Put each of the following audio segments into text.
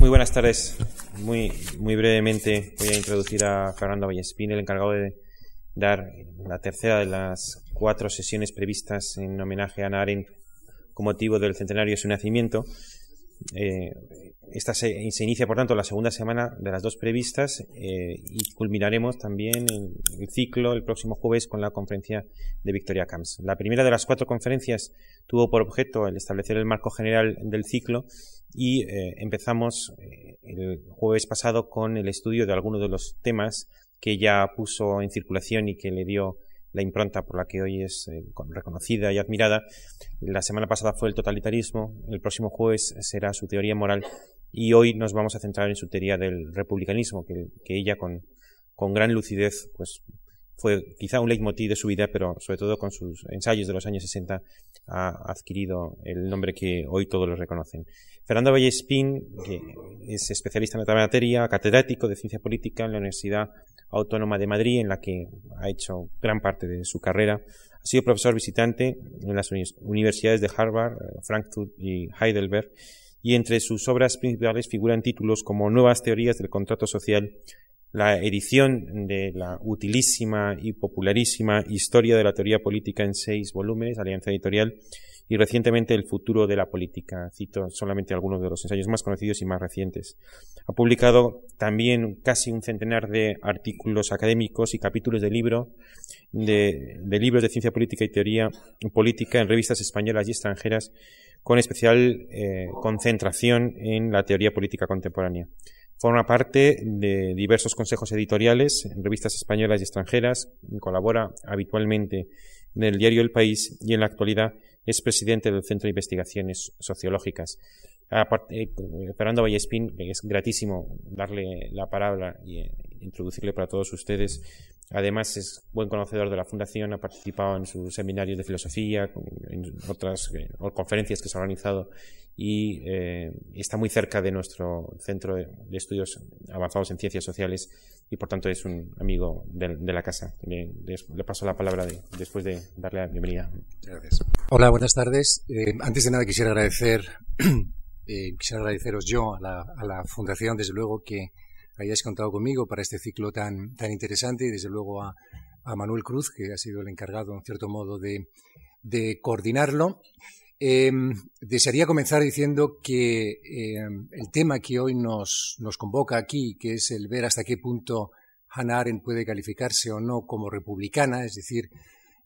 Muy buenas tardes. Muy, muy brevemente voy a introducir a Fernando Vallespín, el encargado de dar la tercera de las cuatro sesiones previstas en homenaje a Ana Arendt con motivo del centenario de su nacimiento. Eh, esta se, inicia, por tanto, la segunda semana de las dos previstas eh, y culminaremos también el, el, ciclo el próximo jueves con la conferencia de Victoria Camps. La primera de las cuatro conferencias tuvo por objeto el establecer el marco general del ciclo y eh, empezamos eh, el jueves pasado con el estudio de algunos de los temas que ya puso en circulación y que le dio la impronta por la que hoy es eh, reconocida y admirada. La semana pasada fue el totalitarismo, el próximo jueves será su teoría moral y hoy nos vamos a centrar en su teoría del republicanismo, que, ella con, con gran lucidez pues fue quizá un leitmotiv de su vida, pero sobre todo con sus ensayos de los años 60 ha adquirido el nombre que hoy todos los reconocen. Fernando Vallespín, que es especialista en la materia, catedrático de ciencia política en la Universidad Autónoma de Madrid, en la que ha hecho gran parte de su carrera. Ha sido profesor visitante en las universidades de Harvard, Frankfurt y Heidelberg, y entre sus obras principales figuran títulos como Nuevas teorías del contrato social, la edición de la utilísima y popularísima Historia de la teoría política en seis volúmenes, Alianza Editorial, y recientemente El futuro de la política. Cito solamente algunos de los ensayos más conocidos y más recientes. Ha publicado también casi un centenar de artículos académicos y capítulos de libro, de, libros de ciencia política y teoría política en revistas españolas y extranjeras, con especial eh, concentración en la teoría política contemporánea. Forma parte de diversos consejos editoriales en revistas españolas y extranjeras, colabora habitualmente en el diario El País y en la actualidad es presidente del Centro de Investigaciones Sociológicas. Eh, Fernando Vallespín, es gratísimo darle la palabra eh, introducirle para todos ustedes. Además, es buen conocedor de la Fundación, ha participado en sus seminarios de filosofía, en otras eh, conferencias que se han organizado y eh, está muy cerca de nuestro centro de, estudios avanzados en ciencias sociales y por tanto es un amigo de, de la casa. Le, le, paso la palabra de, después de darle la bienvenida. Gracias. Hola, buenas tardes. Eh, antes de nada quisiera agradecer, eh, quisiera agradeceros yo a la, a la, Fundación, desde luego, que hayáis contado conmigo para este ciclo tan, tan interesante y desde luego a, Manuel Cruz, que ha sido el encargado, en cierto modo, de, coordinarlo. Eh, desearía comenzar diciendo que eh, el tema que hoy nos, nos, convoca aquí, que es el ver hasta qué punto Hannah Arendt puede calificarse o no como republicana, es decir,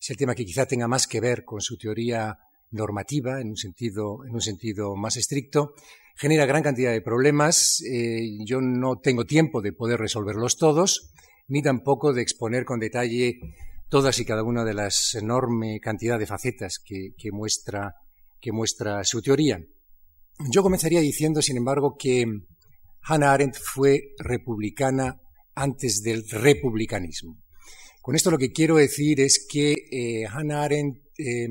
es el tema que quizá tenga más que ver con su teoría normativa en un sentido, en un sentido más estricto, genera gran cantidad de problemas. Eh, yo no tengo tiempo de poder resolverlos todos, ni tampoco de exponer con detalle todas y cada una de las enorme cantidad de facetas que, muestra su teoría. Yo comenzaría diciendo, sin embargo, que Hannah Arendt fue republicana antes del republicanismo. Con esto lo que quiero decir es que eh, Hannah Arendt eh,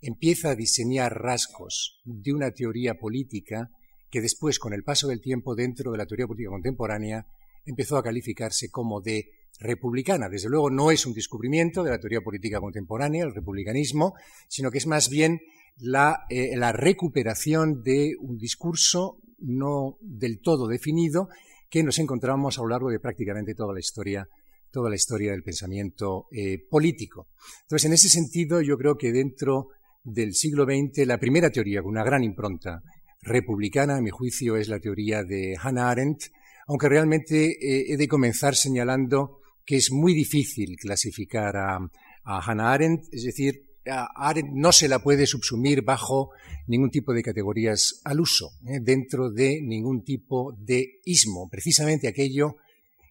empieza a diseñar rasgos de una teoría política que después, con el paso del tiempo dentro de la teoría política contemporánea, empezó a calificarse como de republicana. Desde luego no es un descubrimiento de la teoría política contemporánea, el republicanismo, sino que es más bien la, eh, recuperación de un discurso no del todo definido que nos encontramos a lo largo de prácticamente toda la historia toda la historia del pensamiento eh, político. Entonces, en ese sentido, yo creo que dentro del siglo XX, la primera teoría con una gran impronta republicana, a mi juicio, es la teoría de Hannah Arendt, aunque realmente eh, he de comenzar señalando que es muy difícil clasificar a, a Hannah Arendt, es decir, no se la puede subsumir bajo ningún tipo de categorías al uso, ¿eh? dentro de ningún tipo de ismo. Precisamente aquello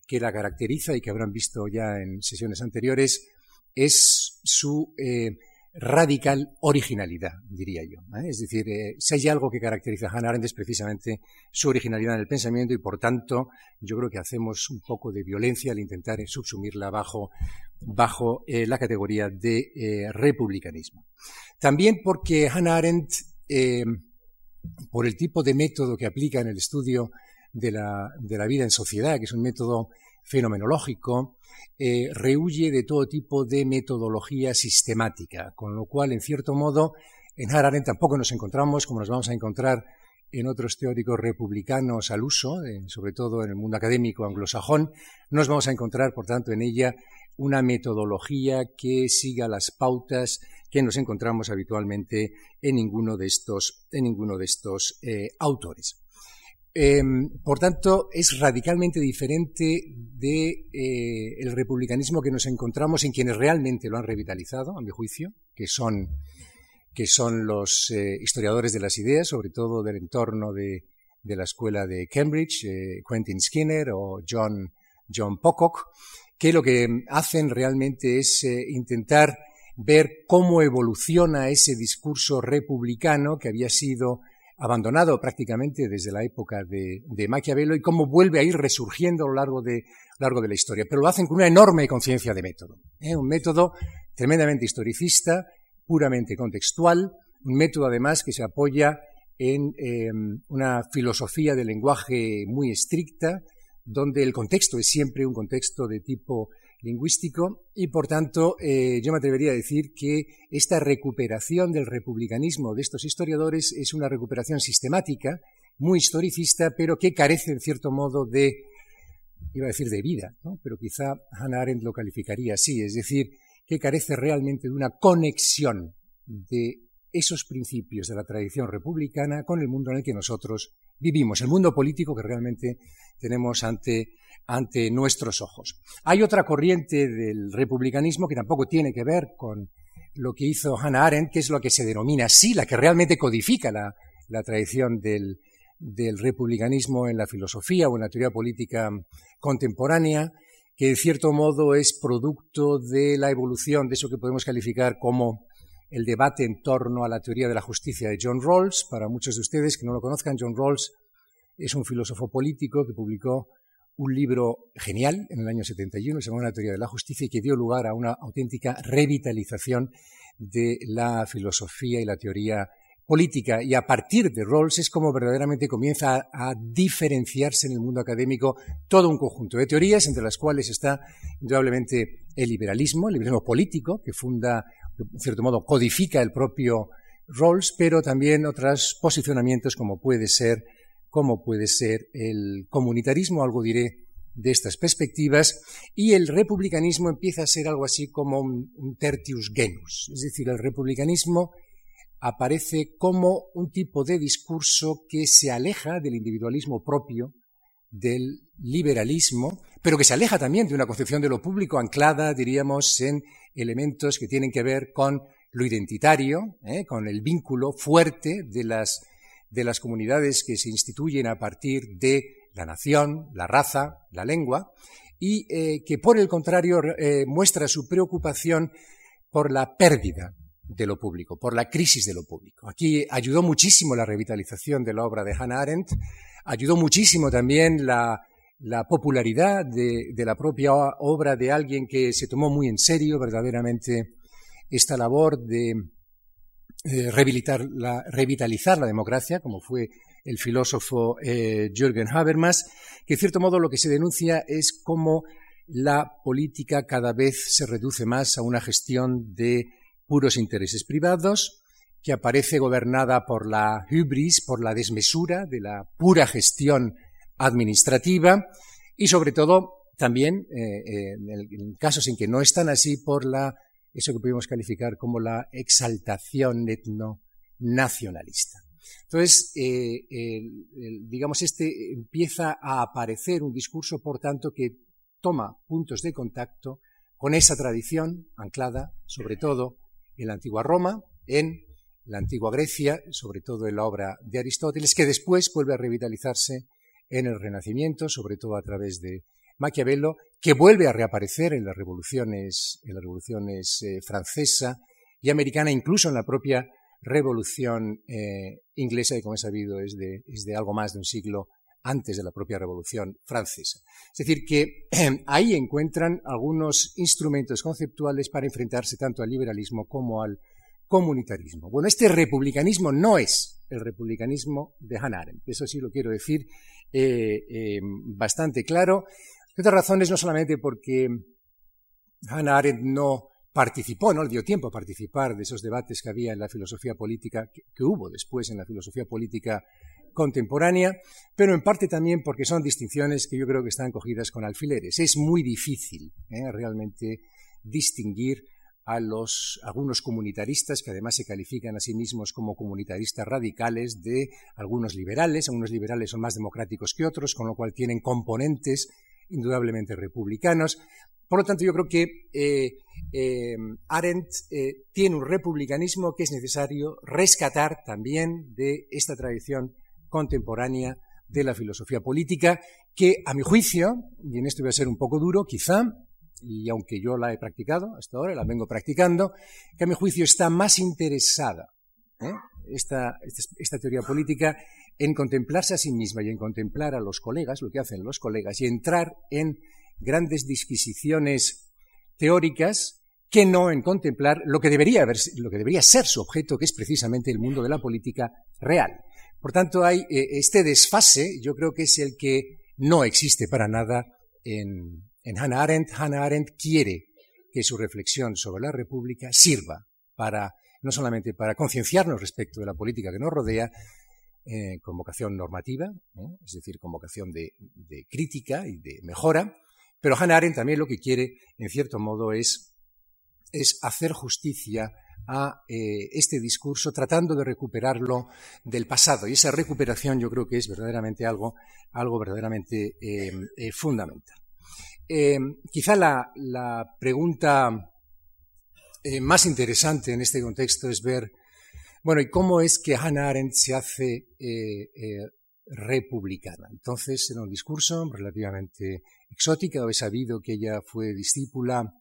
que la caracteriza y que habrán visto ya en sesiones anteriores es su eh, radical originalidad, diría yo. ¿eh? Es decir, eh, si hay algo que caracteriza a Hannah Arendt es precisamente su originalidad en el pensamiento y, por tanto, yo creo que hacemos un poco de violencia al intentar subsumirla bajo, bajo eh, la categoría de eh, republicanismo. También porque Hannah Arendt, eh, por el tipo de método que aplica en el estudio de la, de la vida en sociedad, que es un método fenomenológico, eh, rehuye de todo tipo de metodología sistemática, con lo cual, en cierto modo, en Hannah Arendt tampoco nos encontramos como nos vamos a encontrar en otros teóricos republicanos al uso, sobre todo en el mundo académico anglosajón, nos vamos a encontrar, por tanto, en ella una metodología que siga las pautas que nos encontramos habitualmente en ninguno de estos, en ninguno de estos eh, autores. Em, por tanto, es radicalmente diferente del de, eh, republicanismo que nos encontramos en quienes realmente lo han revitalizado, a mi juicio, que son, que son los eh, historiadores de las ideas, sobre todo del entorno de, de la escuela de Cambridge, Quentin Skinner o John, John Pocock, que lo que hacen realmente es intentar ver cómo evoluciona ese discurso republicano que había sido abandonado prácticamente desde la época de, Maquiavelo y cómo vuelve a ir resurgiendo a lo largo de, largo de la historia. Pero lo hacen con una enorme conciencia de método. ¿eh? Un método tremendamente historicista, puramente contextual, un método además que se apoya en em, una filosofía del lenguaje muy estricta, donde el contexto es siempre un contexto de tipo lingüístico y, por tanto, eh, yo me atrevería a decir que esta recuperación del republicanismo de estos historiadores es una recuperación sistemática, muy historicista, pero que carece, en cierto modo, de, iba a decir de vida, pero quizá Hannah Arendt lo calificaría así, es decir, que carece realmente de una conexión de esos principios de la tradición republicana con el mundo en el que nosotros vivimos, el mundo político que realmente tenemos ante ante nuestros ojos. Hay otra corriente del republicanismo que tampoco tiene que ver con lo que hizo Hannah Arendt, que es lo que se denomina así, la que realmente codifica la, tradición del, republicanismo en la filosofía o en la teoría política contemporánea, que en cierto modo es producto de la evolución de eso que podemos calificar como el debate en torno a la teoría de la justicia de John Rawls. Para muchos de ustedes que no lo conozcan, John Rawls es un filósofo político que publicó un libro genial en el año 71, se llama La teoría de la justicia, y que dio lugar a una auténtica revitalización de la filosofía y la teoría política. Y a partir de Rawls es como verdaderamente comienza a, diferenciarse en el mundo académico todo un conjunto de teorías, entre las cuales está indudablemente el liberalismo, el liberalismo político, que funda, en cierto modo, codifica el propio Rawls, pero también otros posicionamientos como puede ser como puede ser el comunitarismo, algo diré de estas perspectivas, y el republicanismo empieza a ser algo así como un, tertius genus, es decir, el republicanismo aparece como un tipo de discurso que se aleja del individualismo propio, del liberalismo, pero que se aleja también de una concepción de lo público anclada, diríamos, en elementos que tienen que ver con lo identitario, ¿eh? con el vínculo fuerte de las de las comunidades que se instituyen a partir de la nación, la raza, la lengua, y eh, que por el contrario eh, muestra su preocupación por la pérdida de lo público, por la crisis de lo público. Aquí ayudó muchísimo la revitalización de la obra de Hannah Arendt, ayudó muchísimo también la, popularidad de, la propia obra de alguien que se tomó muy en serio verdaderamente esta labor de, eh, revitalizar la democracia, como fue el filósofo eh, Jürgen Habermas, que en cierto modo lo que se denuncia es cómo la política cada vez se reduce más a una gestión de puros intereses privados, que aparece gobernada por la hubris, por la desmesura de la pura gestión administrativa y sobre todo también eh, en, casos en que no están así por la eso que podemos calificar como la exaltación etno-nacionalista. Entonces, eh, digamos, este empieza a aparecer un discurso, por tanto, que toma puntos de contacto con esa tradición anclada, sobre todo, en la antigua Roma, en la antigua Grecia, sobre todo en la obra de Aristóteles, que después vuelve a revitalizarse en el Renacimiento, sobre todo a través de Maquiavelo, que vuelve a reaparecer en las revoluciones, en las revoluciones eh, francesa y americana, incluso en la propia revolución eh, inglesa, que como he sabido es de, es de algo más de un siglo antes de la propia revolución francesa. Es decir, que ahí encuentran algunos instrumentos conceptuales para enfrentarse tanto al liberalismo como al comunitarismo. Bueno, este republicanismo no es el republicanismo de Hannah Arendt, eso sí lo quiero decir eh, bastante claro. De otras razones, no solamente porque Hannah Arendt no participó, no le dio tiempo a participar de esos debates que había en la filosofía política, que, hubo después en la filosofía política contemporánea, pero en parte también porque son distinciones que yo creo que están cogidas con alfileres. Es muy difícil ¿eh? realmente distinguir a los algunos comunitaristas que además se califican a sí mismos como comunitaristas radicales de algunos liberales, algunos liberales son más democráticos que otros, con lo cual tienen componentes indudablemente republicanos. Por lo tanto, yo creo que eh, eh, Arendt tiene un republicanismo que es necesario rescatar también de esta tradición contemporánea de la filosofía política, que a mi juicio, y en esto voy a ser un poco duro, quizá, y aunque yo la he practicado hasta ahora, la vengo practicando, que a mi juicio está más interesada esta, esta, teoría política en contemplarse a sí misma y en contemplar a los colegas, lo que hacen los colegas, y entrar en grandes disquisiciones teóricas que no en contemplar lo que debería, lo que debería ser su objeto, que es precisamente el mundo de la política real. Por tanto, hay eh, este desfase, yo creo que es el que no existe para nada en, Hannah Arendt. Hannah Arendt quiere que su reflexión sobre la República sirva para no solamente para concienciarnos respecto de la política que nos rodea, eh, con vocación normativa, es decir, con vocación de, crítica y de mejora, pero Hannah Arendt también lo que quiere, en cierto modo, es hacer justicia a eh, este discurso, tratando de recuperarlo del pasado. Y esa recuperación yo creo que es verdaderamente algo, algo verdaderamente fundamental. quizá la, la pregunta eh, más interesante en este contexto es ver, bueno, ¿y cómo es que Hannah Arendt se hace eh, eh, republicana? Entonces, era un discurso relativamente exótico. He sabido que ella fue discípula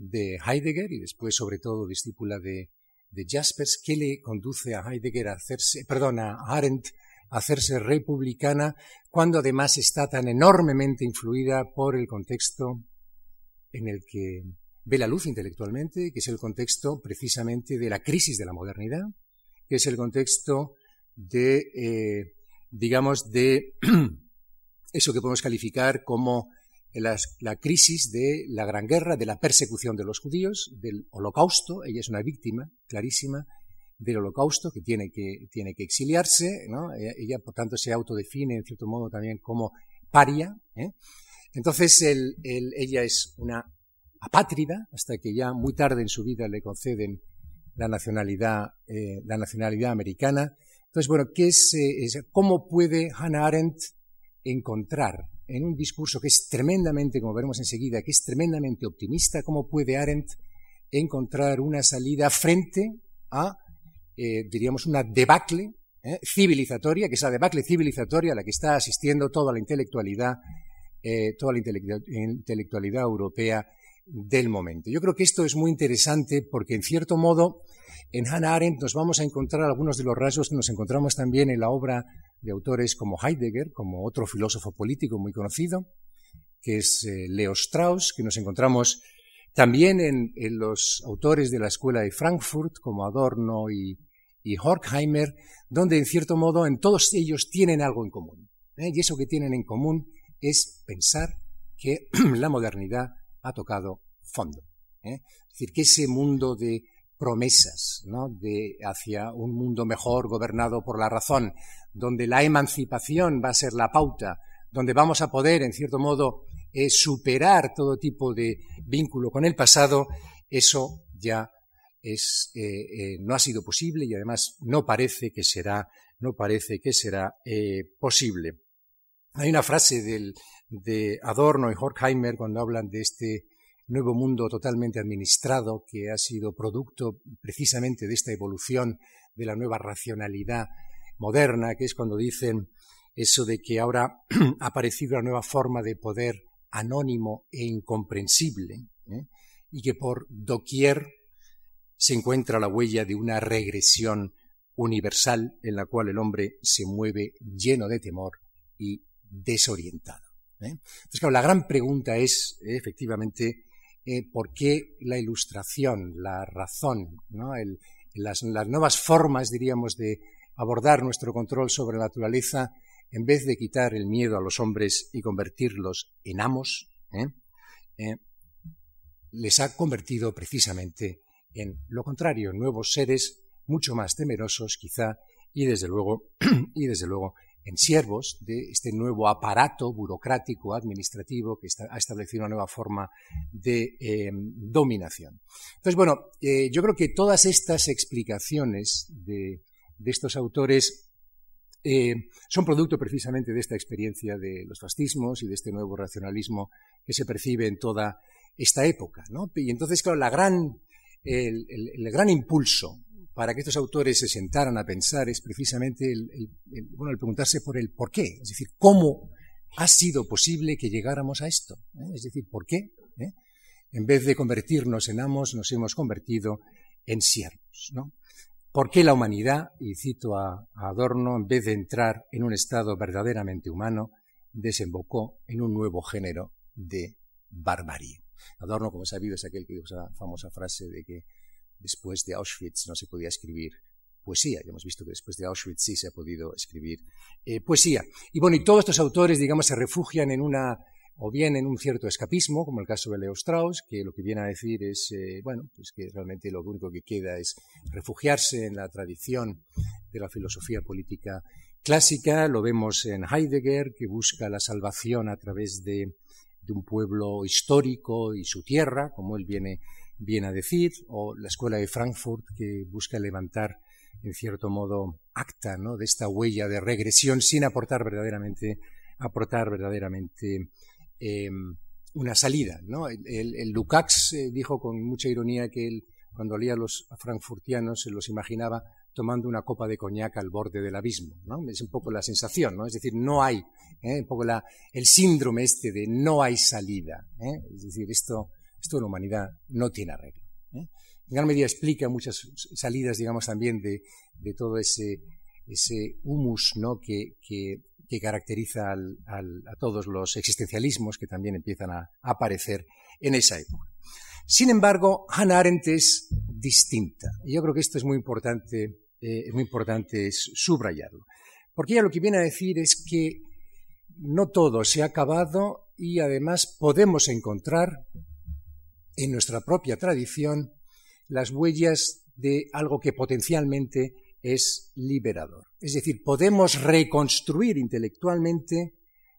de Heidegger y después, sobre todo, discípula de, de Jaspers. ¿Qué le conduce a Heidegger a hacerse, perdón, a Arendt a hacerse republicana cuando además está tan enormemente influida por el contexto en el que ve la luz intelectualmente, que es el contexto precisamente de la crisis de la modernidad, que es el contexto de, eh, digamos, de eso que podemos calificar como la, crisis de la Gran Guerra, de la persecución de los judíos, del holocausto. Ella es una víctima clarísima del holocausto que tiene que, tiene que exiliarse. Ella, por tanto, se autodefine, en cierto modo, también como paria. ¿eh? Entonces, ella es una apátrida, hasta que ya muy tarde en su vida le conceden la nacionalidad, eh, la nacionalidad americana. Entonces, bueno, ¿qué es, eh, ¿cómo puede Hannah Arendt encontrar en un discurso que es tremendamente, como veremos enseguida, que es tremendamente optimista, cómo puede Arendt encontrar una salida frente a, eh, diríamos, una debacle civilizatoria, que es la debacle civilizatoria a la que está asistiendo toda la intelectualidad, toda la intelectualidad europea del momento. Yo creo que esto es muy interesante porque, en cierto modo, en Hannah Arendt nos vamos a encontrar algunos de los rasgos que nos encontramos también en la obra de autores como Heidegger, como otro filósofo político muy conocido, que es eh, Leo Strauss, que nos encontramos también en, los autores de la Escuela de Frankfurt, como Adorno y, Horkheimer, donde, en cierto modo, en todos ellos tienen algo en común. ¿eh? Y eso que tienen en común es pensar que la modernidad ha tocado fondo. ¿eh? Es decir, que ese mundo de promesas, ¿no? de hacia un mundo mejor gobernado por la razón, donde la emancipación va a ser la pauta, donde vamos a poder, en cierto modo, eh, superar todo tipo de vínculo con el pasado, eso ya es, eh, no ha sido posible y además no parece que será, no parece que será posible. Hay una frase de Adorno y Horkheimer cuando hablan de este nuevo mundo totalmente administrado que ha sido producto precisamente de esta evolución de la nueva racionalidad moderna, que es cuando dicen eso de que ahora ha aparecido una nueva forma de poder anónimo e incomprensible, ¿eh? y que por doquier se encuentra la huella de una regresión universal en la cual el hombre se mueve lleno de temor y desorientado. ¿eh? Entonces, claro, la gran pregunta es, efectivamente, eh, por qué la ilustración, la razón, las, nuevas formas, diríamos, de abordar nuestro control sobre la naturaleza, en vez de quitar el miedo a los hombres y convertirlos en amos, ¿eh? les ha convertido precisamente en lo contrario, nuevos seres mucho más temerosos, quizá, y desde luego, y desde luego en siervos de este nuevo aparato burocrático administrativo que ha establecido una nueva forma de em, dominación. Entonces, bueno, eh, yo creo que todas estas explicaciones de, estos autores eh, son producto precisamente de esta experiencia de los fascismos y de este nuevo racionalismo que se percibe en toda esta época. Y entonces, claro, la gran, el, gran impulso para que estos autores se sentaran a pensar es precisamente el, bueno, el preguntarse por el por qué, es decir, cómo ha sido posible que llegáramos a esto, ¿eh? es decir, por qué. ¿Eh? En vez de convertirnos en amos, nos hemos convertido en siervos. ¿no? ¿Por qué la humanidad, y cito a, Adorno, en vez de entrar en un estado verdaderamente humano, desembocó en un nuevo género de barbarie? Adorno, como sabido, es aquel que dijo esa famosa frase de que después de Auschwitz no se podía escribir poesía. Ya hemos visto que después de Auschwitz sí se ha podido escribir eh, poesía. Y bueno, y todos estos autores, digamos, se refugian en una, o bien en un cierto escapismo, como el caso de Leo Strauss, que lo que viene a decir es, eh, bueno, pues que realmente lo único que queda es refugiarse en la tradición de la filosofía política clásica. Lo vemos en Heidegger, que busca la salvación a través de, un pueblo histórico y su tierra, como él viene viene a decir, o la Escuela de Frankfurt, que busca levantar, en cierto modo, acta ¿no? de esta huella de regresión sin aportar verdaderamente, aportar verdaderamente em, una salida. ¿no? El, Lukács eh, dijo con mucha ironía que él, cuando leía a los frankfurtianos, se los imaginaba tomando una copa de coñac al borde del abismo. ¿no? Es un poco la sensación, ¿no? es decir, no hay, ¿eh? un poco el síndrome este de no hay salida. ¿eh? Es decir, esto esto en la humanidad no tiene arreglo. ¿eh? En gran medida explica muchas salidas, digamos, también de, todo ese, ese humus ¿no? que, caracteriza a todos los existencialismos que también empiezan a, aparecer en esa época. Sin embargo, Hannah Arendt es distinta. Y yo creo que esto es muy importante, eh, es muy importante subrayarlo. Porque ella lo que viene a decir es que no todo se ha acabado y además podemos encontrar en nuestra propia tradición las huellas de algo que potencialmente es liberador. Es decir, podemos reconstruir intelectualmente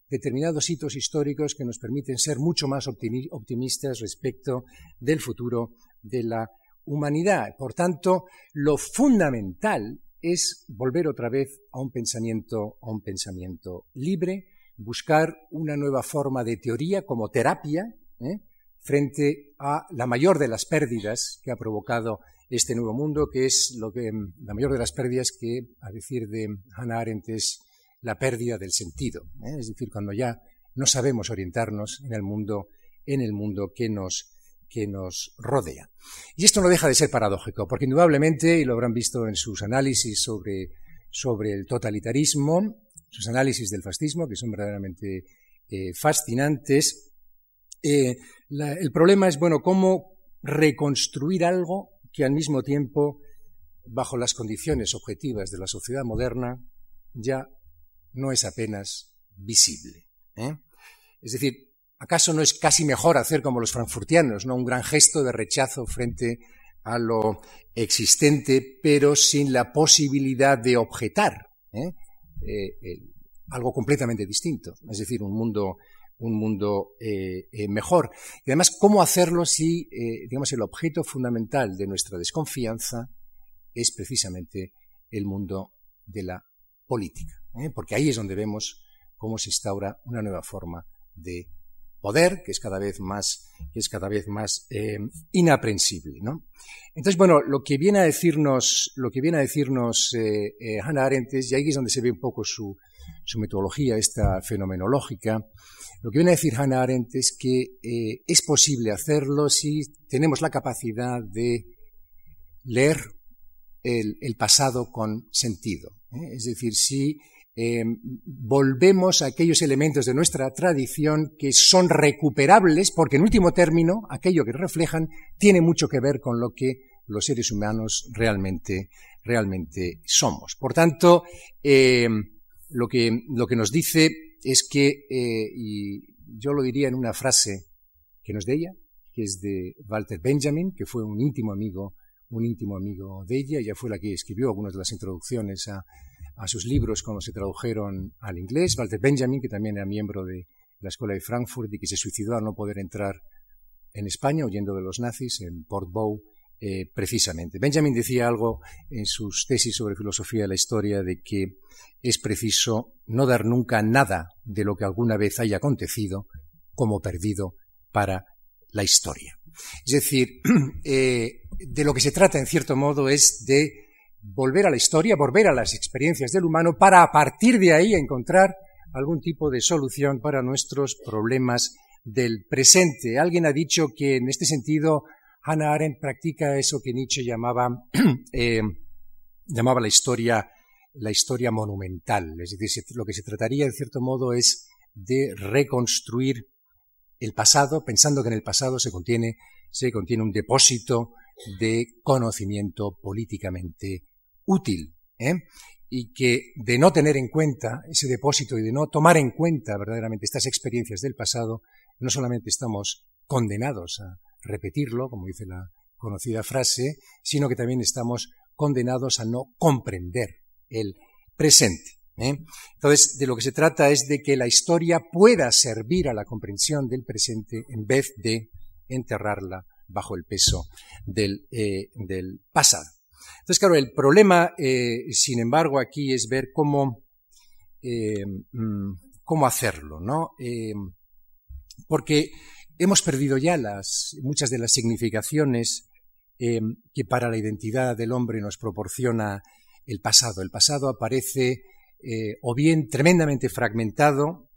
determinados hitos históricos que nos permiten ser mucho más optimistas respecto del futuro de la humanidad. Por tanto, lo fundamental es volver otra vez a un pensamiento, a un pensamiento libre, buscar una nueva forma de teoría como terapia, ¿eh? frente a la mayor de las pérdidas que ha provocado este nuevo mundo, que es lo que, la mayor de las pérdidas que, a decir de Hannah Arendt, es la pérdida del sentido. ¿eh? Es decir, cuando ya no sabemos orientarnos en el mundo, en el mundo que nos, que nos rodea. Y esto no deja de ser paradójico, porque indudablemente, y lo habrán visto en sus análisis sobre, sobre el totalitarismo, sus análisis del fascismo, que son verdaderamente eh, fascinantes, eh, el problema es, bueno, cómo reconstruir algo que al mismo tiempo, bajo las condiciones objetivas de la sociedad moderna, ya no es apenas visible. ¿eh? Es decir, ¿acaso no es casi mejor hacer como los frankfurtianos, ¿no? un gran gesto de rechazo frente a lo existente, pero sin la posibilidad de objetar ¿eh? algo completamente distinto? Es decir, un mundo un mundo eh, eh, mejor. Y además, ¿cómo hacerlo si, eh, digamos, el objeto fundamental de nuestra desconfianza es precisamente el mundo de la política? Porque ahí es donde vemos cómo se instaura una nueva forma de poder que es cada vez más, que es cada vez más inaprensible. Entonces, bueno, lo que viene a decirnos, lo que viene a decirnos Hannah Arendt, y ahí es donde se ve un poco su, su metodología, esta fenomenológica, lo que viene a decir Hannah Arendt es que eh, es posible hacerlo si tenemos la capacidad de leer el, pasado con sentido. ¿eh? Es decir, si em, volvemos a aquellos elementos de nuestra tradición que son recuperables, porque en último término, aquello que reflejan tiene mucho que ver con lo que los seres humanos realmente, realmente somos. Por tanto, em, lo, que, lo que nos dice es que, eh, y yo lo diría en una frase que no es de ella, que es de Walter Benjamin, que fue un íntimo amigo, un íntimo amigo de ella. Ella fue la que escribió algunas de las introducciones a, a sus libros cuando se tradujeron al inglés. Walter Benjamin, que también era miembro de la Escuela de Frankfurt y que se suicidó al no poder entrar en España, huyendo de los nazis, en Port Bow, eh, precisamente. Benjamin decía algo en sus tesis sobre filosofía de la historia de que es preciso no dar nunca nada de lo que alguna vez haya acontecido como perdido para la historia. Es decir, eh, de lo que se trata en cierto modo es de volver a la historia, volver a las experiencias del humano para a partir de ahí encontrar algún tipo de solución para nuestros problemas del presente. Alguien ha dicho que en este sentido Hannah Arendt practica eso que Nietzsche llamaba, eh, llamaba la historia, la historia monumental. Es decir, lo que se trataría en cierto modo es de reconstruir el pasado, pensando que en el pasado se contiene, se contiene un depósito de conocimiento políticamente útil. ¿eh? y que de no tener en cuenta ese depósito y de no tomar en cuenta verdaderamente estas experiencias del pasado, no solamente estamos condenados a repetirlo, como dice la conocida frase, sino que también estamos condenados a no comprender el presente. ¿eh? Entonces, de lo que se trata es de que la historia pueda servir a la comprensión del presente en vez de enterrarla bajo el peso del, eh, pasado. Entonces, claro, el problema, eh, sin embargo, aquí es ver cómo, mm, cómo hacerlo, ¿no? Porque hemos perdido ya muchas de las significaciones que para la identidad del hombre nos proporciona el pasado. El pasado aparece o bien tremendamente fragmentado,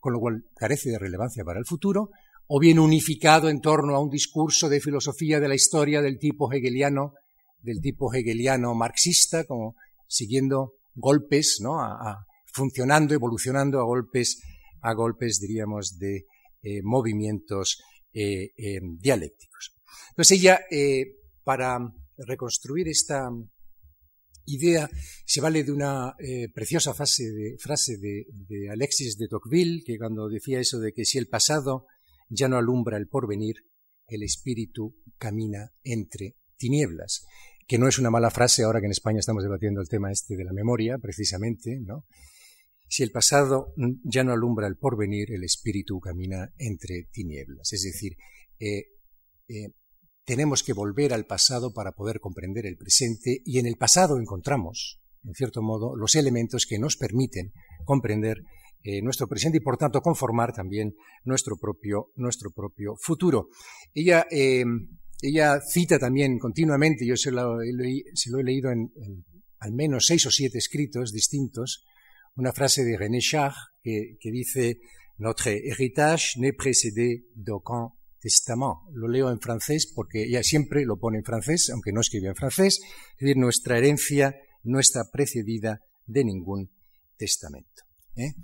con lo cual carece de relevancia para el futuro, o bien unificado en torno a un discurso de filosofía de la historia del tipo hegeliano del tipo hegeliano marxista, como siguiendo golpes, ¿no? Funcionando, evolucionando a golpes, a golpes, diríamos, de eh, movimientos eh, eh, dialécticos. Entonces ella, para reconstruir esta idea, se vale de una preciosa frase de, frase de, de Alexis de Tocqueville, que cuando decía eso de que si el pasado ya no alumbra el porvenir, el espíritu camina entre tinieblas, que no es una mala frase ahora que en España estamos debatiendo el tema este de la memoria, precisamente, ¿no? Si el pasado ya no alumbra el porvenir, el espíritu camina entre tinieblas. Es decir, eh, eh, tenemos que volver al pasado para poder comprender el presente y en el pasado encontramos, en cierto modo, los elementos que nos permiten comprender eh, nuestro presente y, por tanto, conformar también nuestro propio, nuestro propio futuro. Ella ella cita también continuamente, yo se lo, he leído en, al menos seis o siete escritos distintos, una frase de René Char que, dice Notre héritage n'est précédé d'aucun testament. Lo leo en francés porque ella siempre lo pone en francés, aunque no escribe en francés. Es decir, nuestra herencia no está precedida de ningún testamento. ¿eh?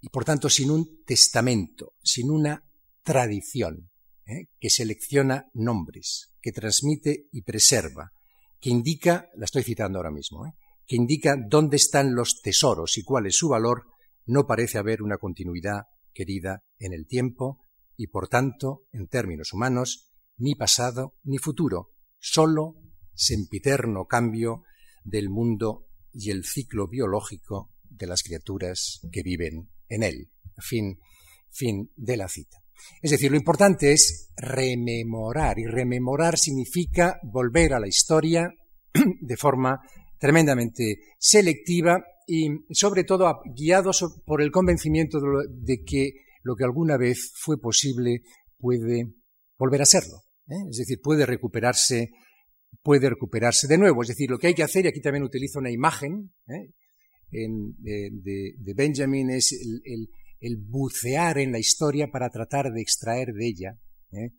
Y por tanto, sin un testamento, sin una tradición, ¿eh? que selecciona nombres, que transmite y preserva, que indica, la estoy citando ahora mismo, ¿eh? Que indica dónde están los tesoros y cuál es su valor, no parece haber una continuidad querida en el tiempo y, por tanto, en términos humanos, ni pasado ni futuro, solo sempiterno cambio del mundo y el ciclo biológico de las criaturas que viven en él. Fin, fin de la cita. Es decir, lo importante es rememorar, y rememorar significa volver a la historia de forma tremendamente selectiva y sobre todo guiados por el convencimiento de que lo que alguna vez fue posible puede volver a serlo. ¿eh? Es decir, puede recuperarse, puede recuperarse de nuevo. Es decir, lo que hay que hacer, y aquí también utilizo una imagen ¿eh? de, Benjamin, es el el bucear en la historia para tratar de extraer de ella ¿eh?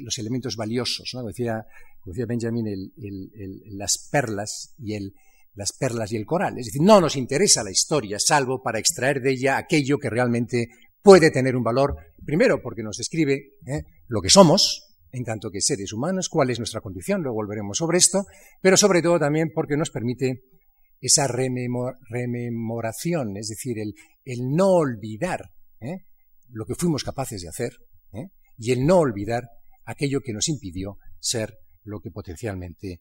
los elementos valiosos. ¿no? Decía, decía Benjamin, las perlas y el, las coral. Es decir, no nos interesa la historia, salvo para extraer de ella aquello que realmente puede tener un valor, primero porque nos describe ¿eh? lo que somos, en tanto que seres humanos, cuál es nuestra condición, luego volveremos sobre esto, pero sobre todo también porque nos permite esa rememoración, es decir, el, no olvidar ¿eh? lo que fuimos capaces de hacer ¿eh? y el no olvidar aquello que nos impidió ser lo que potencialmente,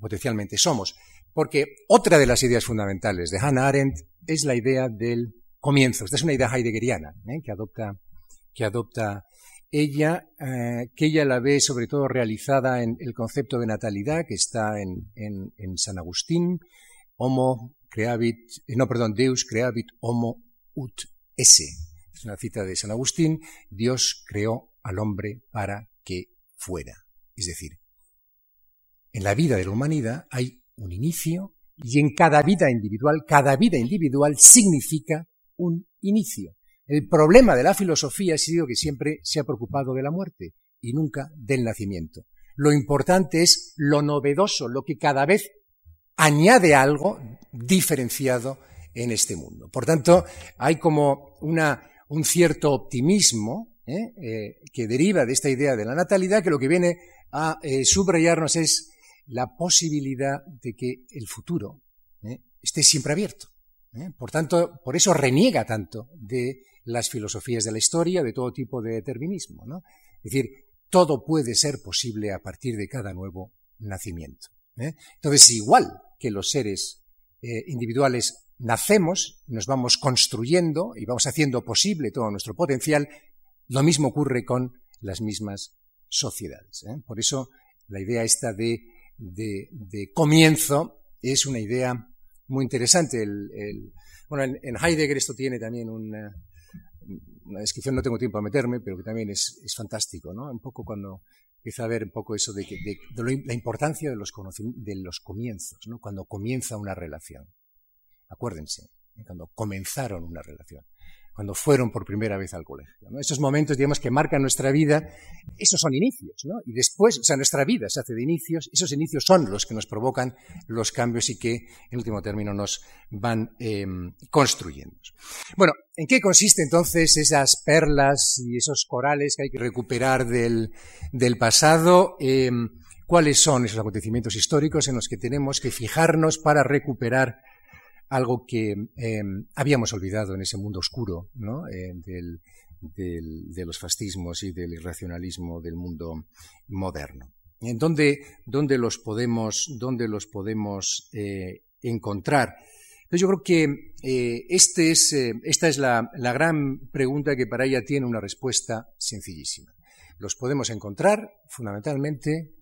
potencialmente somos. Porque otra de las ideas fundamentales de Hannah Arendt es la idea del comienzo. Esta es una idea heideggeriana ¿eh? que adopta, que adopta ella, eh, que ella la ve sobre todo realizada en el concepto de natalidad que está en, en, San Agustín, homo creavit, eh, no, perdón, Deus creavit homo ut esse. Es una cita de San Agustín, Dios creó al hombre para que fuera. Es decir, en la vida de la humanidad hay un inicio y en cada vida individual, cada vida individual significa un inicio. El problema de la filosofía ha sido que siempre se ha preocupado de la muerte y nunca del nacimiento. Lo importante es lo novedoso, lo que cada vez añade algo diferenciado en este mundo. Por tanto, hay como un cierto optimismo ¿eh? Eh, que deriva de esta idea de la natalidad que lo que viene a eh, subrayarnos es la posibilidad de que el futuro esté siempre abierto. Por tanto, por eso reniega tanto de las filosofías de la historia, de todo tipo de determinismo. Es decir, todo puede ser posible a partir de cada nuevo nacimiento. ¿eh? Entonces, igual que los seres eh, individuales nacemos, nos vamos construyendo y vamos haciendo posible todo nuestro potencial, lo mismo ocurre con las mismas sociedades. ¿eh? Por eso, la idea esta de, de, comienzo es una idea muy interesante. El, bueno, en, Heidegger esto tiene también un, una descripción no tengo tiempo a meterme, pero que también es, fantástico, ¿no? Un poco cuando empieza a ver un poco eso de, la importancia de los, de los comienzos, ¿no? Cuando comienza una relación. Acuérdense, ¿eh? cuando comenzaron una relación cuando fueron por primera vez al colegio. Esos momentos, digamos, que marcan nuestra vida, esos son inicios, ¿no? Y después, o sea, nuestra vida se hace de inicios, esos inicios son los que nos provocan los cambios y que, en último término, nos van em, construyendo. Bueno, ¿en qué consiste entonces esas perlas y esos corales que hay que recuperar del, pasado? Em, ¿Cuáles son esos acontecimientos históricos en los que tenemos que fijarnos para recuperar algo que em, habíamos olvidado en ese mundo oscuro eh, de los fascismos y del irracionalismo del mundo moderno. ¿En dónde, los podemos, dónde los podemos eh, encontrar? yo creo que eh, este es, esta es la, la gran pregunta que para ella tiene una respuesta sencillísima. Los podemos encontrar fundamentalmente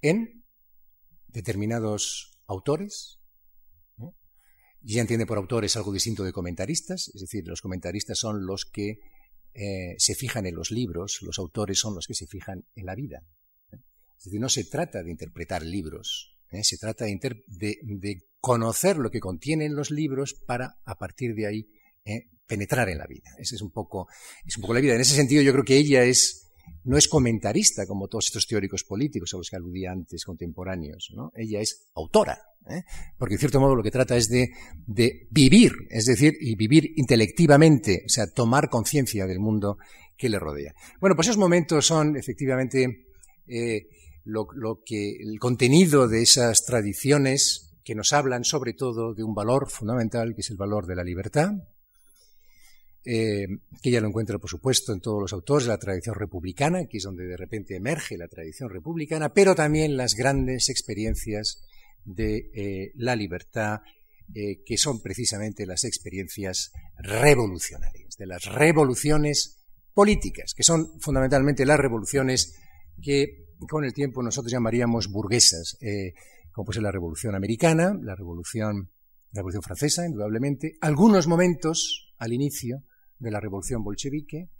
en determinados autores, y ya entiende por autores algo distinto de comentaristas, es decir, los comentaristas son los que eh, se fijan en los libros, los autores son los que se fijan en la vida. Es decir, no se trata de interpretar libros, ¿eh? se trata de, conocer lo que contienen los libros para, a partir de ahí, ¿eh? penetrar en la vida. Esa es un, poco, es un poco la vida. En ese sentido, yo creo que ella es no es comentarista como todos estos teóricos políticos a los que aludía antes, contemporáneos. ¿no? Ella es autora, ¿eh? porque en cierto modo lo que trata es de, vivir, es decir, y vivir intelectivamente, o sea, tomar conciencia del mundo que le rodea. Bueno, pues esos momentos son efectivamente eh, lo, que el contenido de esas tradiciones que nos hablan sobre todo de un valor fundamental, que es el valor de la libertad, eh, que ella lo encuentra, por supuesto, en todos los autores la tradición republicana, que es donde de repente emerge la tradición republicana, pero también las grandes experiencias de eh, la libertad, eh, que son precisamente las experiencias revolucionarias, de las revoluciones políticas, que son fundamentalmente las revoluciones que con el tiempo nosotros llamaríamos burguesas, como puede ser la Revolución Americana, la Revolución, la Revolución Francesa, indudablemente, algunos momentos al inicio de la revolución bolchevique,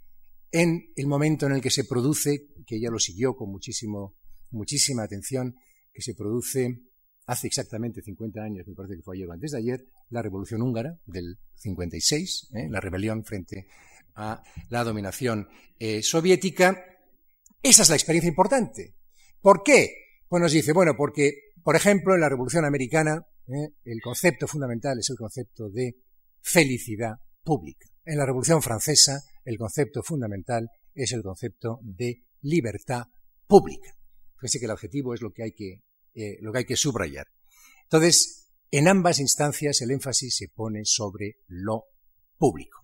en el momento en el que se produce, que ella lo siguió con muchísimo, muchísima atención, que se produce hace exactamente 50 años, me parece que fue ayer o antes de ayer, la revolución húngara del 56, ¿eh? la rebelión frente a la dominación eh, soviética. Esa es la experiencia importante. ¿Por qué? Pues nos dice, bueno, porque, por ejemplo, en la revolución americana, ¿eh? el concepto fundamental es el concepto de felicidad pública. En la Revolución Francesa, el concepto fundamental es el concepto de libertad pública. Fíjense que el objetivo es lo que hay que, eh, lo que, hay que subrayar. Entonces, en ambas instancias el énfasis se pone sobre lo público.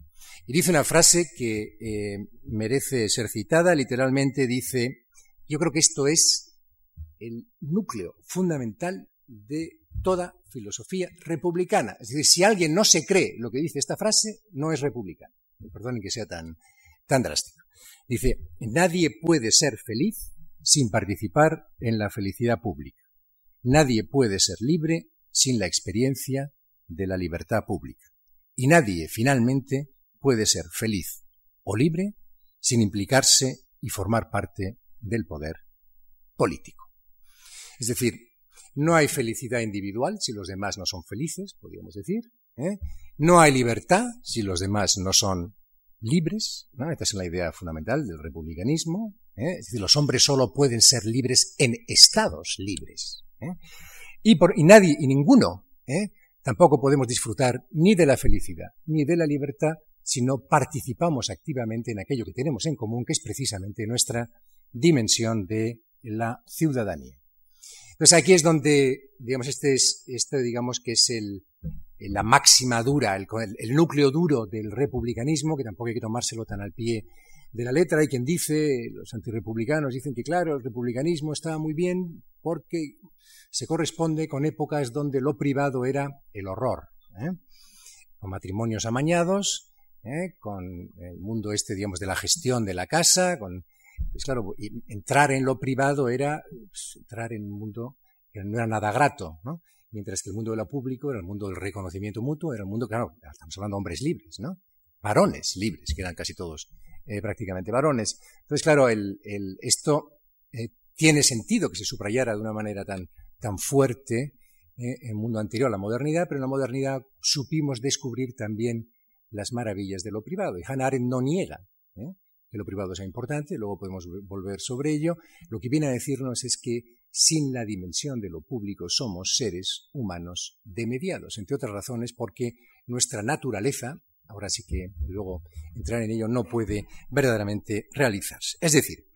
Y dice una frase que eh, merece ser citada, literalmente dice, yo creo que esto es el núcleo fundamental de toda filosofía republicana. Es decir, si alguien no se cree lo que dice esta frase, no es republicano. Perdonen que sea tan, tan drástico. Dice, nadie puede ser feliz sin participar en la felicidad pública. Nadie puede ser libre sin la experiencia de la libertad pública. Y nadie, finalmente, puede ser feliz o libre sin implicarse y formar parte del poder político. Es decir, no hay felicidad individual si los demás no son felices, podríamos decir. ¿eh? No hay libertad si los demás no son libres. Esta es la idea fundamental del republicanismo. ¿eh? Es decir, los hombres solo pueden ser libres en estados libres. ¿eh? Y, por, y nadie y ninguno tampoco podemos disfrutar ni de la felicidad ni de la libertad si no participamos activamente en aquello que tenemos en común, que es precisamente nuestra dimensión de la ciudadanía. Entonces aquí es donde, digamos, este es, este digamos que es el, la máxima dura, el, el, núcleo duro del republicanismo, que tampoco hay que tomárselo tan al pie de la letra. Hay quien dice, los antirepublicanos dicen que claro, el republicanismo está muy bien porque se corresponde con épocas donde lo privado era el horror, ¿eh? con matrimonios amañados, ¿eh? con el mundo este, digamos, de la gestión de la casa, con, pues claro, entrar en lo privado era pues, entrar en un mundo que no era nada grato, ¿no? Mientras que el mundo de lo público era el mundo del reconocimiento mutuo, era el mundo, claro, estamos hablando de hombres libres, ¿no? Varones libres, que eran casi todos eh, prácticamente varones. Entonces, claro, el, esto eh, tiene sentido que se subrayara de una manera tan, tan fuerte en el mundo anterior a la modernidad, pero en la modernidad supimos descubrir también las maravillas de lo privado. Y Hannah Arendt no niega ¿eh? Que lo privado sea importante, luego podemos volver sobre ello. Lo que viene a decirnos es que sin la dimensión de lo público somos seres humanos demediados, entre otras razones porque nuestra naturaleza, ahora sí que luego entrar en ello, no puede verdaderamente realizarse. Es decir,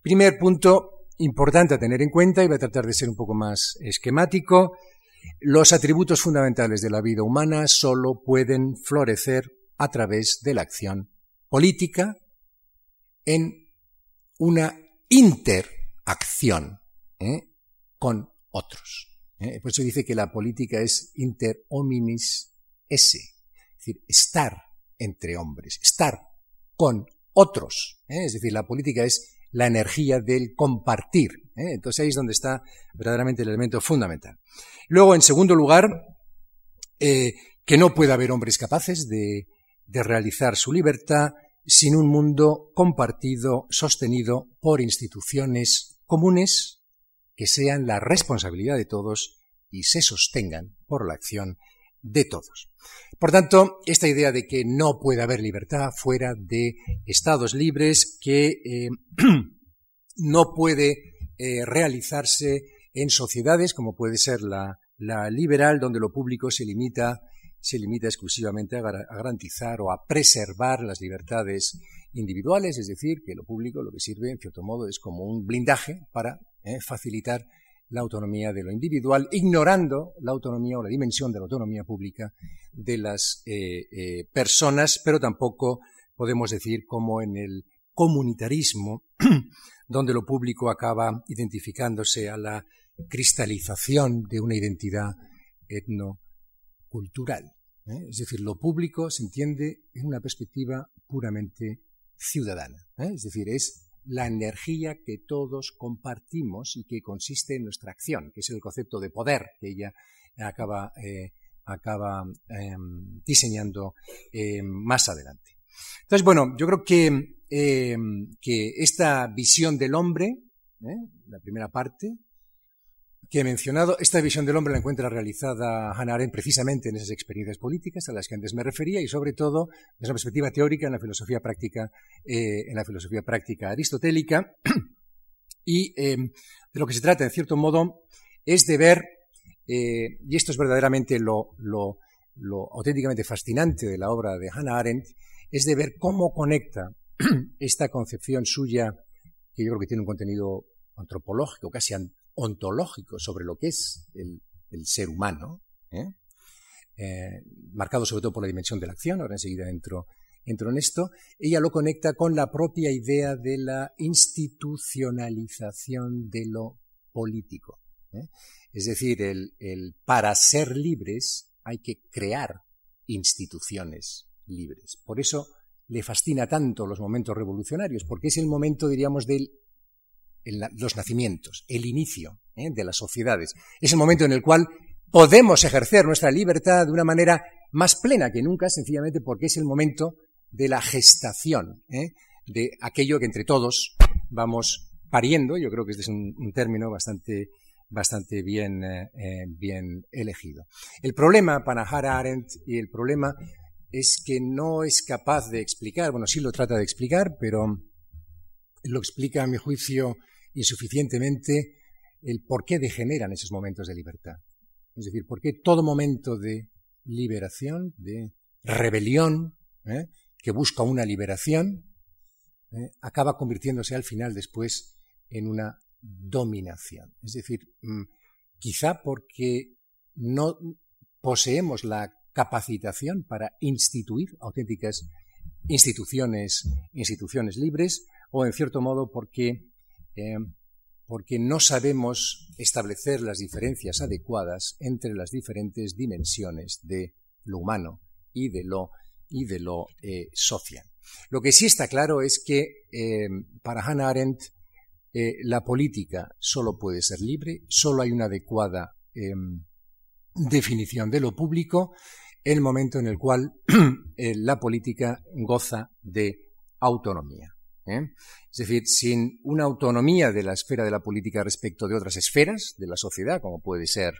primer punto importante a tener en cuenta, y voy a tratar de ser un poco más esquemático, los atributos fundamentales de la vida humana solo pueden florecer a través de la acción política en una interacción ¿eh? con otros. ¿eh? Por eso dice que la política es inter hominis esse, es decir, estar entre hombres, estar con otros. ¿eh? Es decir, la política es la energía del compartir. Entonces ahí es donde está verdaderamente el elemento fundamental. Luego, en segundo lugar, que no puede haber hombres capaces de de realizar su libertad sin un mundo compartido, sostenido por instituciones comunes que sean la responsabilidad de todos y se sostengan por la acción de todos. Por tanto, esta idea de que no puede haber libertad fuera de estados libres, que eh, no puede eh, realizarse en sociedades como puede ser la, la liberal, donde lo público se limita se limita exclusivamente a, garantizar o a preservar las libertades individuales, es decir, que lo público lo que sirve, en cierto modo, es como un blindaje para eh, facilitar la autonomía de lo individual, ignorando la autonomía o la dimensión de la autonomía pública de las eh, eh, personas, pero tampoco podemos decir como en el comunitarismo, donde lo público acaba identificándose a la cristalización de una identidad etno cultural. ¿eh? Es decir, lo público se entiende en una perspectiva puramente ciudadana. ¿eh? Es decir, es la energía que todos compartimos y que consiste en nuestra acción, que es el concepto de poder que ella acaba, eh, acaba em, diseñando más adelante. Entonces, bueno, yo creo que, em, que esta visión del hombre, la primera parte, que he mencionado. Esta visión del hombre la encuentra realizada Hannah Arendt precisamente en esas experiencias políticas a las que antes me refería y sobre todo desde una perspectiva teórica en la filosofía práctica, eh, en la filosofía práctica aristotélica. y em, de lo que se trata, en cierto modo, es de ver, eh, y esto es verdaderamente lo, lo, lo auténticamente fascinante de la obra de Hannah Arendt, es de ver cómo conecta esta concepción suya, que yo creo que tiene un contenido antropológico, casi ontológico sobre lo que es el, ser humano, ¿eh? Eh, marcado sobre todo por la dimensión de la acción, ahora enseguida entro, entro en esto, ella lo conecta con la propia idea de la institucionalización de lo político. ¿eh? Es decir, el, para ser libres hay que crear instituciones libres. Por eso le fascina tanto los momentos revolucionarios, porque es el momento, diríamos, los nacimientos, el inicio ¿eh? de las sociedades. Es el momento en el cual podemos ejercer nuestra libertad de una manera más plena que nunca, sencillamente porque es el momento de la gestación, ¿eh? de aquello que entre todos vamos pariendo. Yo creo que este es un, término bastante, bastante bien, eh, bien elegido. El problema para Hannah Arendt y el problema es que no es capaz de explicar, bueno, sí lo trata de explicar, pero lo explica, a mi juicio, insuficientemente el por qué degeneran esos momentos de libertad. Es decir, por qué todo momento de liberación, de rebelión, ¿eh? que busca una liberación, ¿eh? acaba convirtiéndose al final después en una dominación. Es decir, mm, quizá porque no poseemos la capacitación para instituir auténticas instituciones, instituciones libres, o en cierto modo porque, eh, porque no sabemos establecer las diferencias adecuadas entre las diferentes dimensiones de lo humano y de lo, y de lo eh, social. Lo que sí está claro es que eh, para Hannah Arendt la política solo puede ser libre, solo hay una adecuada em, definición de lo público el momento en el cual la política goza de autonomía. Es decir, sin una autonomía de la esfera de la política respecto de otras esferas de la sociedad, como puede ser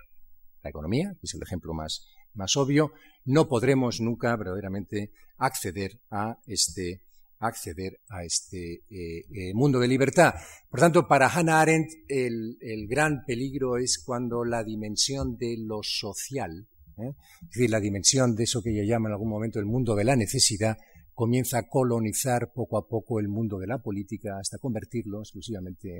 la economía, que es el ejemplo más, más obvio, no podremos nunca verdaderamente acceder a este, acceder a este eh, eh, mundo de libertad. Por tanto, para Hannah Arendt el, gran peligro es cuando la dimensión de lo social, ¿eh? es decir, la dimensión de eso que ella llama en algún momento el mundo de la necesidad, comienza a colonizar poco a poco el mundo de la política hasta convertirlo exclusivamente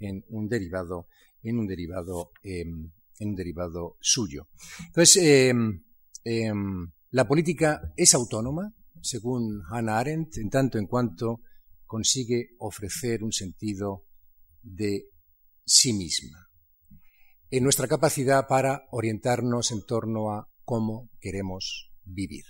en, un derivado, en un derivado em, en un derivado suyo. Entonces, em, em, la política es autónoma, según Hannah Arendt, en tanto en cuanto consigue ofrecer un sentido de sí misma, en nuestra capacidad para orientarnos en torno a cómo queremos vivir.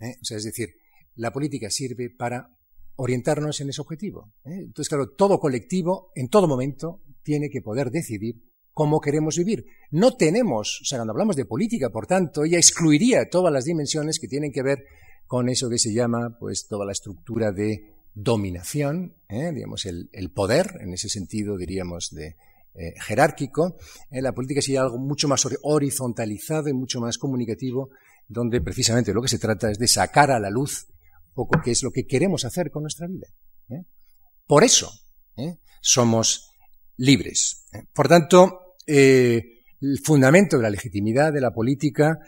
¿eh? O sea, es decir, la política sirve para orientarnos en ese objetivo. ¿eh? Entonces, claro, todo colectivo, en todo momento, tiene que poder decidir cómo queremos vivir. No tenemos, o sea, cuando hablamos de política, por tanto, ella excluiría todas las dimensiones que tienen que ver con eso que se llama, pues, toda la estructura de dominación, ¿eh? digamos, el, poder, en ese sentido, diríamos, de eh, jerárquico. la política sería algo mucho más horizontalizado y mucho más comunicativo, donde precisamente lo que se trata es de sacar a la luz poco qué es lo que queremos hacer con nuestra vida. Por eso somos libres. Por tanto, eh, el fundamento de la legitimidad de la política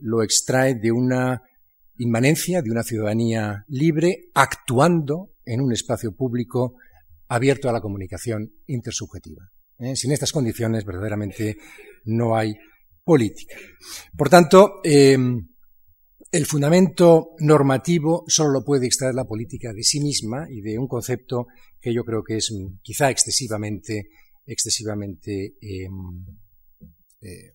lo extrae de una inmanencia de una ciudadanía libre actuando en un espacio público abierto a la comunicación intersubjetiva. ¿eh? Sin estas condiciones, verdaderamente, no hay política. Por tanto, eh, el fundamento normativo solo lo puede extraer la política de sí misma y de un concepto que yo creo que es mm, quizá excesivamente excesivamente em, eh,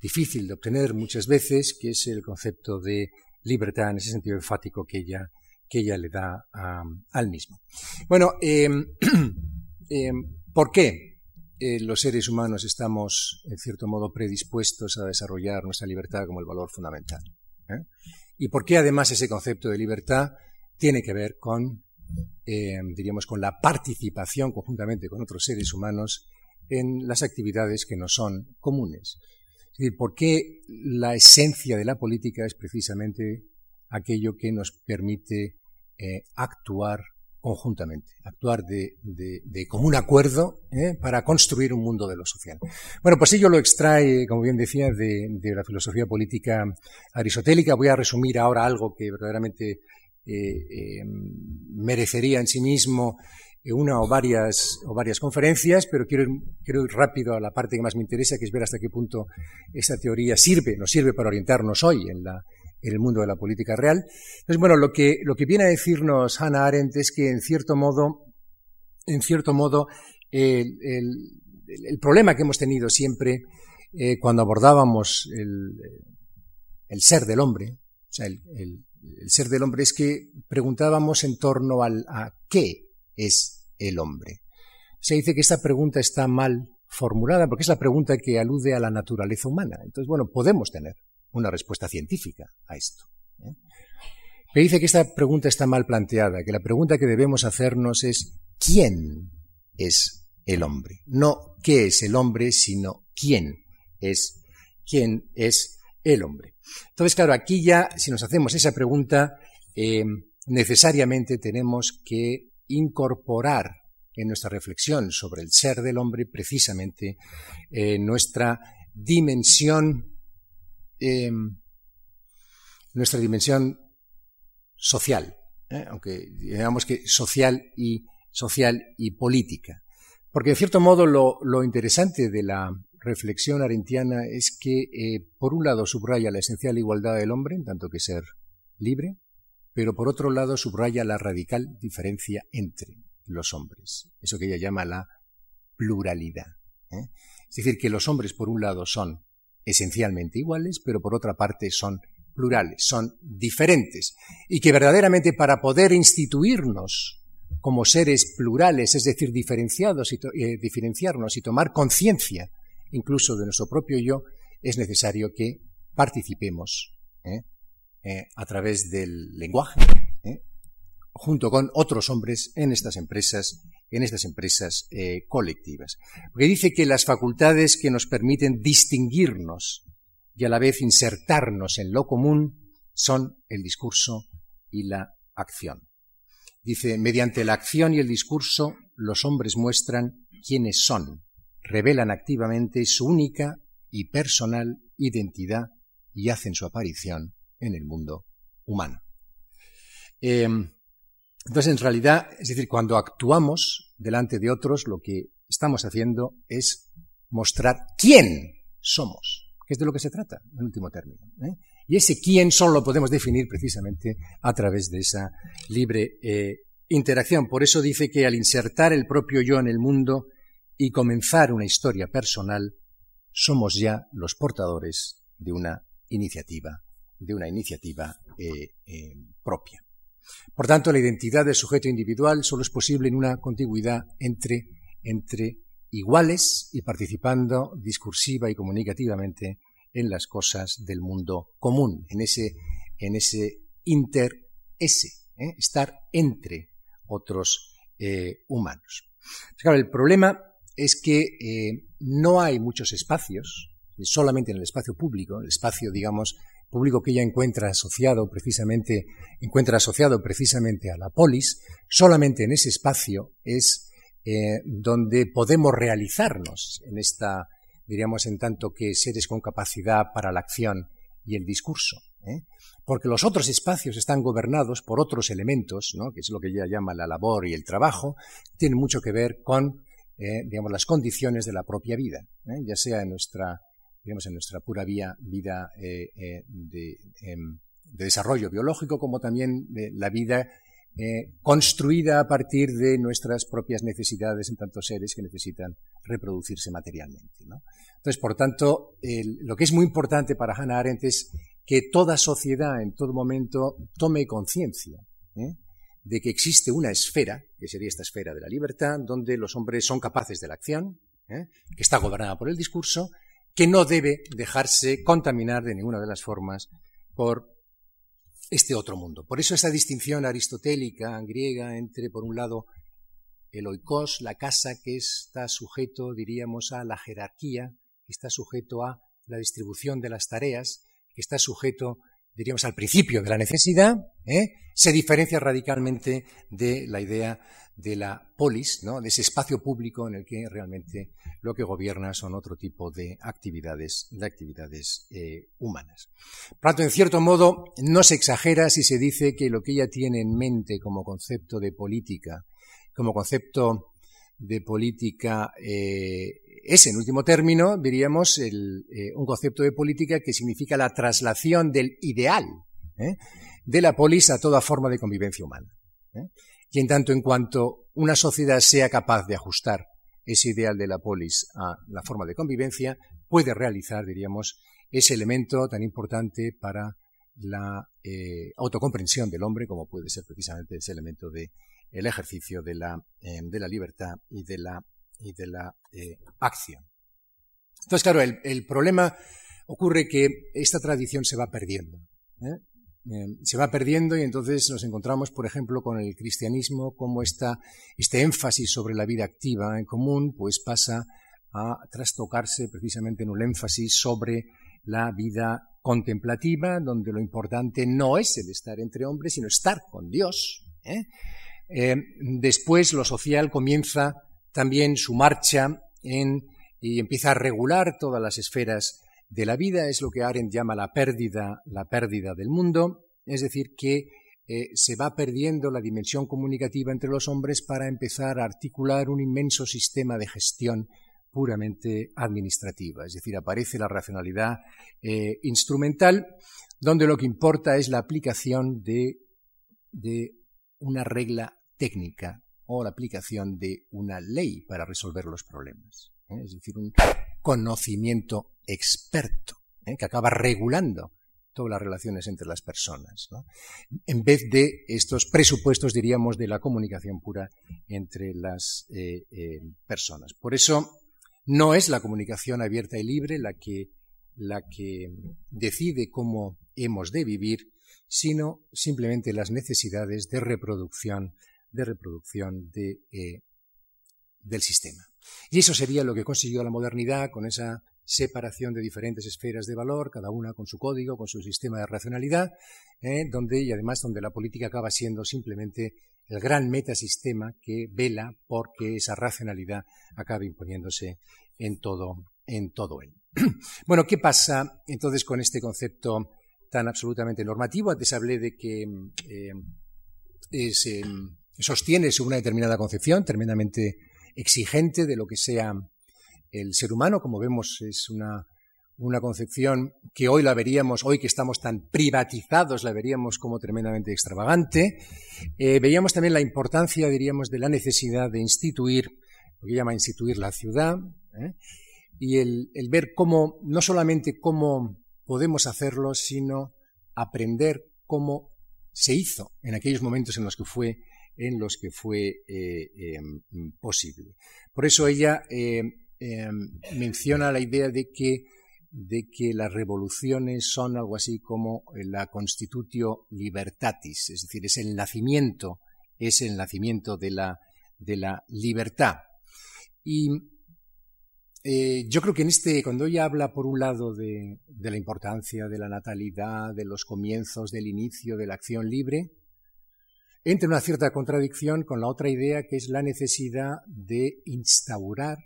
difícil de obtener muchas veces, que es el concepto de libertad en ese sentido enfático que ella, que ella le da al mismo. Bueno, em, em, ¿por qué eh, los seres humanos estamos, en cierto modo, predispuestos a desarrollar nuestra libertad como el valor fundamental? ¿Eh? ¿Y por qué además ese concepto de libertad tiene que ver con eh, diríamos, con la participación conjuntamente con otros seres humanos en las actividades que nos son comunes. Es decir, ¿por qué la esencia de la política es precisamente aquello que nos permite eh, actuar conjuntamente, actuar de, común acuerdo eh, para construir un mundo de lo social. Bueno, pues ello lo extrae, como bien decía, de, de la filosofía política aristotélica. Voy a resumir ahora algo que verdaderamente eh, eh, merecería en sí mismo una o varias, o varias conferencias, pero quiero ir, quiero rápido a la parte que más me interesa, que es ver hasta qué punto esta teoría sirve, nos sirve para orientarnos hoy en, la, en el mundo de la política real. Entonces, bueno, lo que, lo que viene a decirnos Hannah Arendt es que, en cierto modo, en cierto modo, el, problema que hemos tenido siempre eh, cuando abordábamos el, ser del hombre, o sea, el, ser del hombre es que preguntábamos en torno al, a qué es el hombre. Se dice que esta pregunta está mal formulada porque es la pregunta que alude a la naturaleza humana. Entonces, bueno, podemos tener una respuesta científica a esto. ¿eh? Me dice que esta pregunta está mal planteada, que la pregunta que debemos hacernos es ¿quién es el hombre? No qué es el hombre, sino quién es quién es el hombre. Entonces, claro, aquí ya, si nos hacemos esa pregunta, eh, necesariamente tenemos que incorporar en nuestra reflexión sobre el ser del hombre precisamente eh, nuestra dimensión, eh, nuestra dimensión social, ¿eh? aunque digamos que social y, social y política. Porque, de cierto modo, lo, interesante de la reflexión arentiana es que, por un lado, subraya la esencial igualdad del hombre, en tanto que ser libre, pero por otro lado subraya la radical diferencia entre los hombres, eso que ella llama la pluralidad. ¿eh? Es decir, que los hombres, por un lado, son esencialmente iguales, pero por otra parte son plurales, son diferentes, y que verdaderamente para poder instituirnos como seres plurales, es decir, diferenciados y eh, diferenciarnos y tomar conciencia incluso de nuestro propio yo, es necesario que participemos ¿eh? a través del lenguaje, junto con otros hombres en estas empresas, en estas empresas eh, colectivas. Porque dice que las facultades que nos permiten distinguirnos y a la vez insertarnos en lo común son el discurso y la acción. Dice, mediante la acción y el discurso, los hombres muestran quiénes son, revelan activamente su única y personal identidad y hacen su aparición en el mundo humano. Em, entonces, en realidad, es decir, cuando actuamos delante de otros, lo que estamos haciendo es mostrar quién somos, que es de lo que se trata, en último término. ¿eh? Y ese quién solo lo podemos definir precisamente a través de esa libre eh, interacción. Por eso dice que al insertar el propio yo en el mundo y comenzar una historia personal, somos ya los portadores de una iniciativa, de una iniciativa eh, propia. Por tanto, la identidad del sujeto individual solo es posible en una contigüidad entre, entre iguales y participando discursiva y comunicativamente en las cosas del mundo común, en ese, en ese inter-ese, ¿eh? estar entre otros eh, humanos. El problema es que eh, no hay muchos espacios, solamente en el espacio público, el espacio, digamos, público que ella encuentra asociado precisamente, encuentra asociado precisamente a la polis, solamente en ese espacio es eh, donde podemos realizarnos en esta, diríamos, en tanto que seres con capacidad para la acción y el discurso. ¿eh? Porque los otros espacios están gobernados por otros elementos, ¿no? que es lo que ella llama la labor y el trabajo, tienen mucho que ver con, eh, digamos, las condiciones de la propia vida, ya sea en nuestra digamos, en nuestra pura vida eh, eh, em, de, desarrollo biológico, como también de la vida eh, construida a partir de nuestras propias necesidades en tantos seres que necesitan reproducirse materialmente. Entonces, por tanto, lo que es muy importante para Hannah Arendt es que toda sociedad en todo momento tome conciencia de que existe una esfera, que sería esta esfera de la libertad, donde los hombres son capaces de la acción, que está gobernada por el discurso, que no debe dejarse contaminar de ninguna de las formas por este otro mundo. Por eso esa distinción aristotélica griega entre, por un lado, el oikos, la casa que está sujeto, diríamos, a la jerarquía, que está sujeto a la distribución de las tareas, que está sujeto diríamos, al principio de la necesidad, ¿eh? se diferencia radicalmente de la idea de la polis, ¿no? de ese espacio público en el que realmente lo que gobierna son otro tipo de actividades, de actividades eh, humanas. Por tanto, en cierto modo, no se exagera si se dice que lo que ella tiene en mente como concepto de política, como concepto de política eh, es, en último término, diríamos, eh, un concepto de política que significa la traslación del ideal de la polis a toda forma de convivencia humana. Y en tanto en cuanto una sociedad sea capaz de ajustar ese ideal de la polis a la forma de convivencia, puede realizar, diríamos, ese elemento tan importante para la eh, autocomprensión del hombre, como puede ser precisamente ese elemento de el ejercicio de la, eh, de la libertad y de la, y de la eh, acción. Entonces, claro, el, problema ocurre que esta tradición se va perdiendo. Se va perdiendo y entonces nos encontramos, por ejemplo, con el cristianismo, como esta, este énfasis sobre la vida activa en común, pues pasa a trastocarse precisamente en un énfasis sobre la vida contemplativa, donde lo importante no es el estar entre hombres, sino estar con Dios. ¿eh? Eh, después lo social comienza también su marcha y empieza a regular todas las esferas de la vida, es lo que Arendt llama la pérdida, la pérdida del mundo, es decir, que eh, se va perdiendo la dimensión comunicativa entre los hombres para empezar a articular un inmenso sistema de gestión puramente administrativa, es decir, aparece la racionalidad eh, instrumental, donde lo que importa es la aplicación de, una regla técnica o la aplicación de una ley para resolver los problemas, ¿eh? es decir, un conocimiento experto ¿eh? que acaba regulando todas las relaciones entre las personas, en vez de estos presupuestos, diríamos, de la comunicación pura entre las personas. Por eso, no es la comunicación abierta y libre la que, la que decide cómo hemos de vivir, sino simplemente las necesidades de reproducción, de reproducción de, eh, del sistema. Y eso sería lo que consiguió la modernidad con esa separación de diferentes esferas de valor, cada una con su código, con su sistema de racionalidad, eh, donde y además donde la política acaba siendo simplemente el gran metasistema que vela porque esa racionalidad acabe imponiéndose en todo, en todo él. bueno, ¿qué pasa entonces con este concepto tan absolutamente normativo? Antes hablé de que eh, eh, sostiene una determinada concepción tremendamente exigente de lo que sea el ser humano, como vemos es una una concepción que hoy la veríamos, hoy que estamos tan privatizados, la veríamos como tremendamente extravagante. Eh, veíamos también la importancia, diríamos, de la necesidad de instituir, lo que llama instituir la ciudad, ¿eh? y el, ver cómo, no solamente cómo podemos hacerlo, sino aprender cómo se hizo en aquellos momentos en los que fue en los que fue eh, em, posible. Por eso ella em, menciona la idea de que de que las revoluciones son algo así como la constitutio libertatis, es decir, es el nacimiento, es el nacimiento de la, de la libertad. Y eh, yo creo que en este, cuando ella habla por un lado de, de, la importancia de la natalidad, de los comienzos, del inicio de la acción libre, entra una cierta contradicción con la otra idea que es la necesidad de instaurar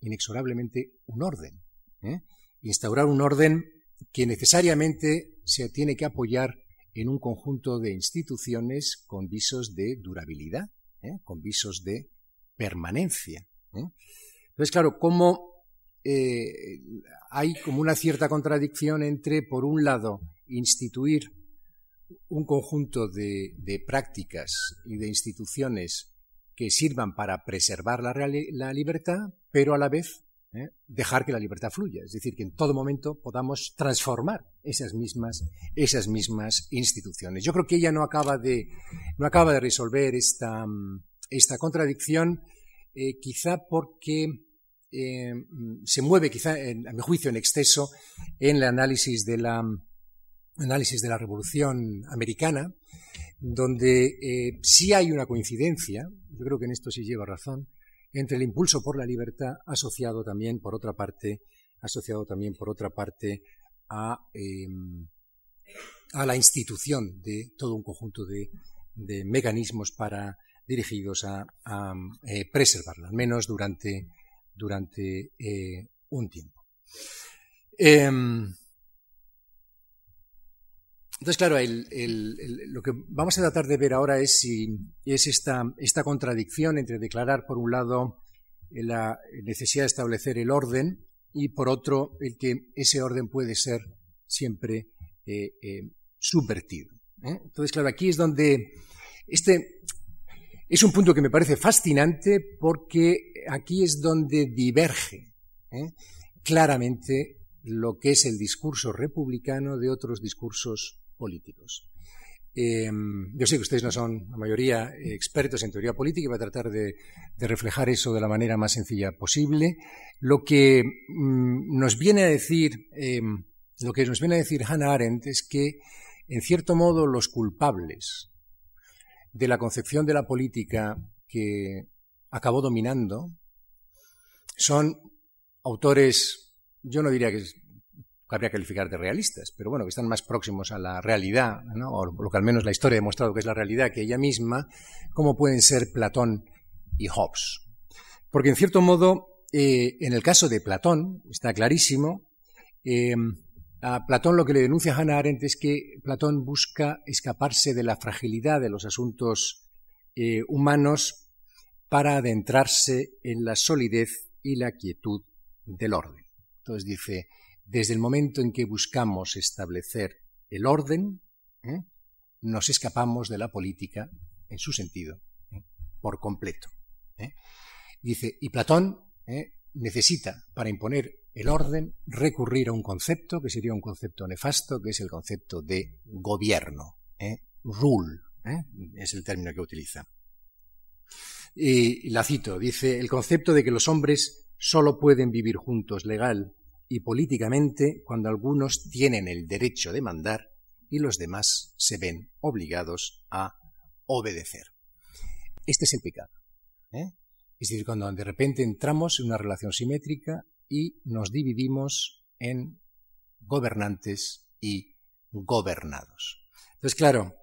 inexorablemente un orden. ¿eh? instaurar un orden que necesariamente se tiene que apoyar en un conjunto de instituciones con visos de durabilidad, ¿eh? con visos de permanencia. ¿eh? Entonces, claro, cómo eh, hay como una cierta contradicción entre, por un lado, instituir un conjunto de, prácticas y de instituciones que sirvan para preservar la libertad, pero a la vez ¿eh? dejar que la libertad fluya, es decir, que en todo momento podamos transformar esas mismas, esas mismas instituciones. Yo creo que ella no acaba de, no acaba de resolver esta, esta contradicción, eh, quizá porque eh, se mueve, quizá, a mi juicio, en exceso en el análisis de la, análisis de la Revolución Americana, donde sí hay una coincidencia, yo creo que en esto sí lleva razón, entre el impulso por la libertad asociado también, por otra parte, asociado también, por otra parte, a, em, la institución de todo un conjunto de, mecanismos para, dirigidos a, eh, preservarla, al menos durante, durante eh, un tiempo. Entonces, claro, lo que vamos a tratar de ver ahora es si es esta, esta contradicción entre declarar, por un lado, la necesidad de establecer el orden y, por otro, el que ese orden puede ser siempre eh, eh, subvertido. ¿eh? Entonces, claro, aquí es donde este, es un punto que me parece fascinante porque aquí es donde diverge claramente lo que es el discurso republicano de otros discursos políticos. Em, yo sé que ustedes no son, la mayoría, expertos en teoría política y voy a tratar de, reflejar eso de la manera más sencilla posible. Lo que mm, nos viene a decir, em, lo que nos viene a decir Hannah Arendt es que, en cierto modo, los culpables de la concepción de la política que acabó dominando son autores, yo no diría que habría que calificar de realistas, pero bueno, que están más próximos a la realidad, o lo que al menos la historia ha demostrado que es la realidad que ella misma, como pueden ser Platón y Hobbes. Porque en cierto modo, eh, en el caso de Platón, está clarísimo, eh, a Platón lo que le denuncia Hannah Arendt es que Platón busca escaparse de la fragilidad de los asuntos eh, humanos para adentrarse en la solidez y la quietud del orden. Entonces dice, desde el momento en que buscamos establecer el orden, ¿eh? nos escapamos de la política en su sentido, ¿eh? por completo. ¿eh? Dice, y Platón necesita, para imponer el orden, recurrir a un concepto que sería un concepto nefasto, que es el concepto de gobierno, rule, es el término que utiliza. Y la cito, dice, el concepto de que los hombres solo pueden vivir juntos legal y políticamente cuando algunos tienen el derecho de mandar y los demás se ven obligados a obedecer. Este es el pecado. ¿eh? Es decir, cuando de repente entramos en una relación simétrica y nos dividimos en gobernantes y gobernados. Entonces, claro,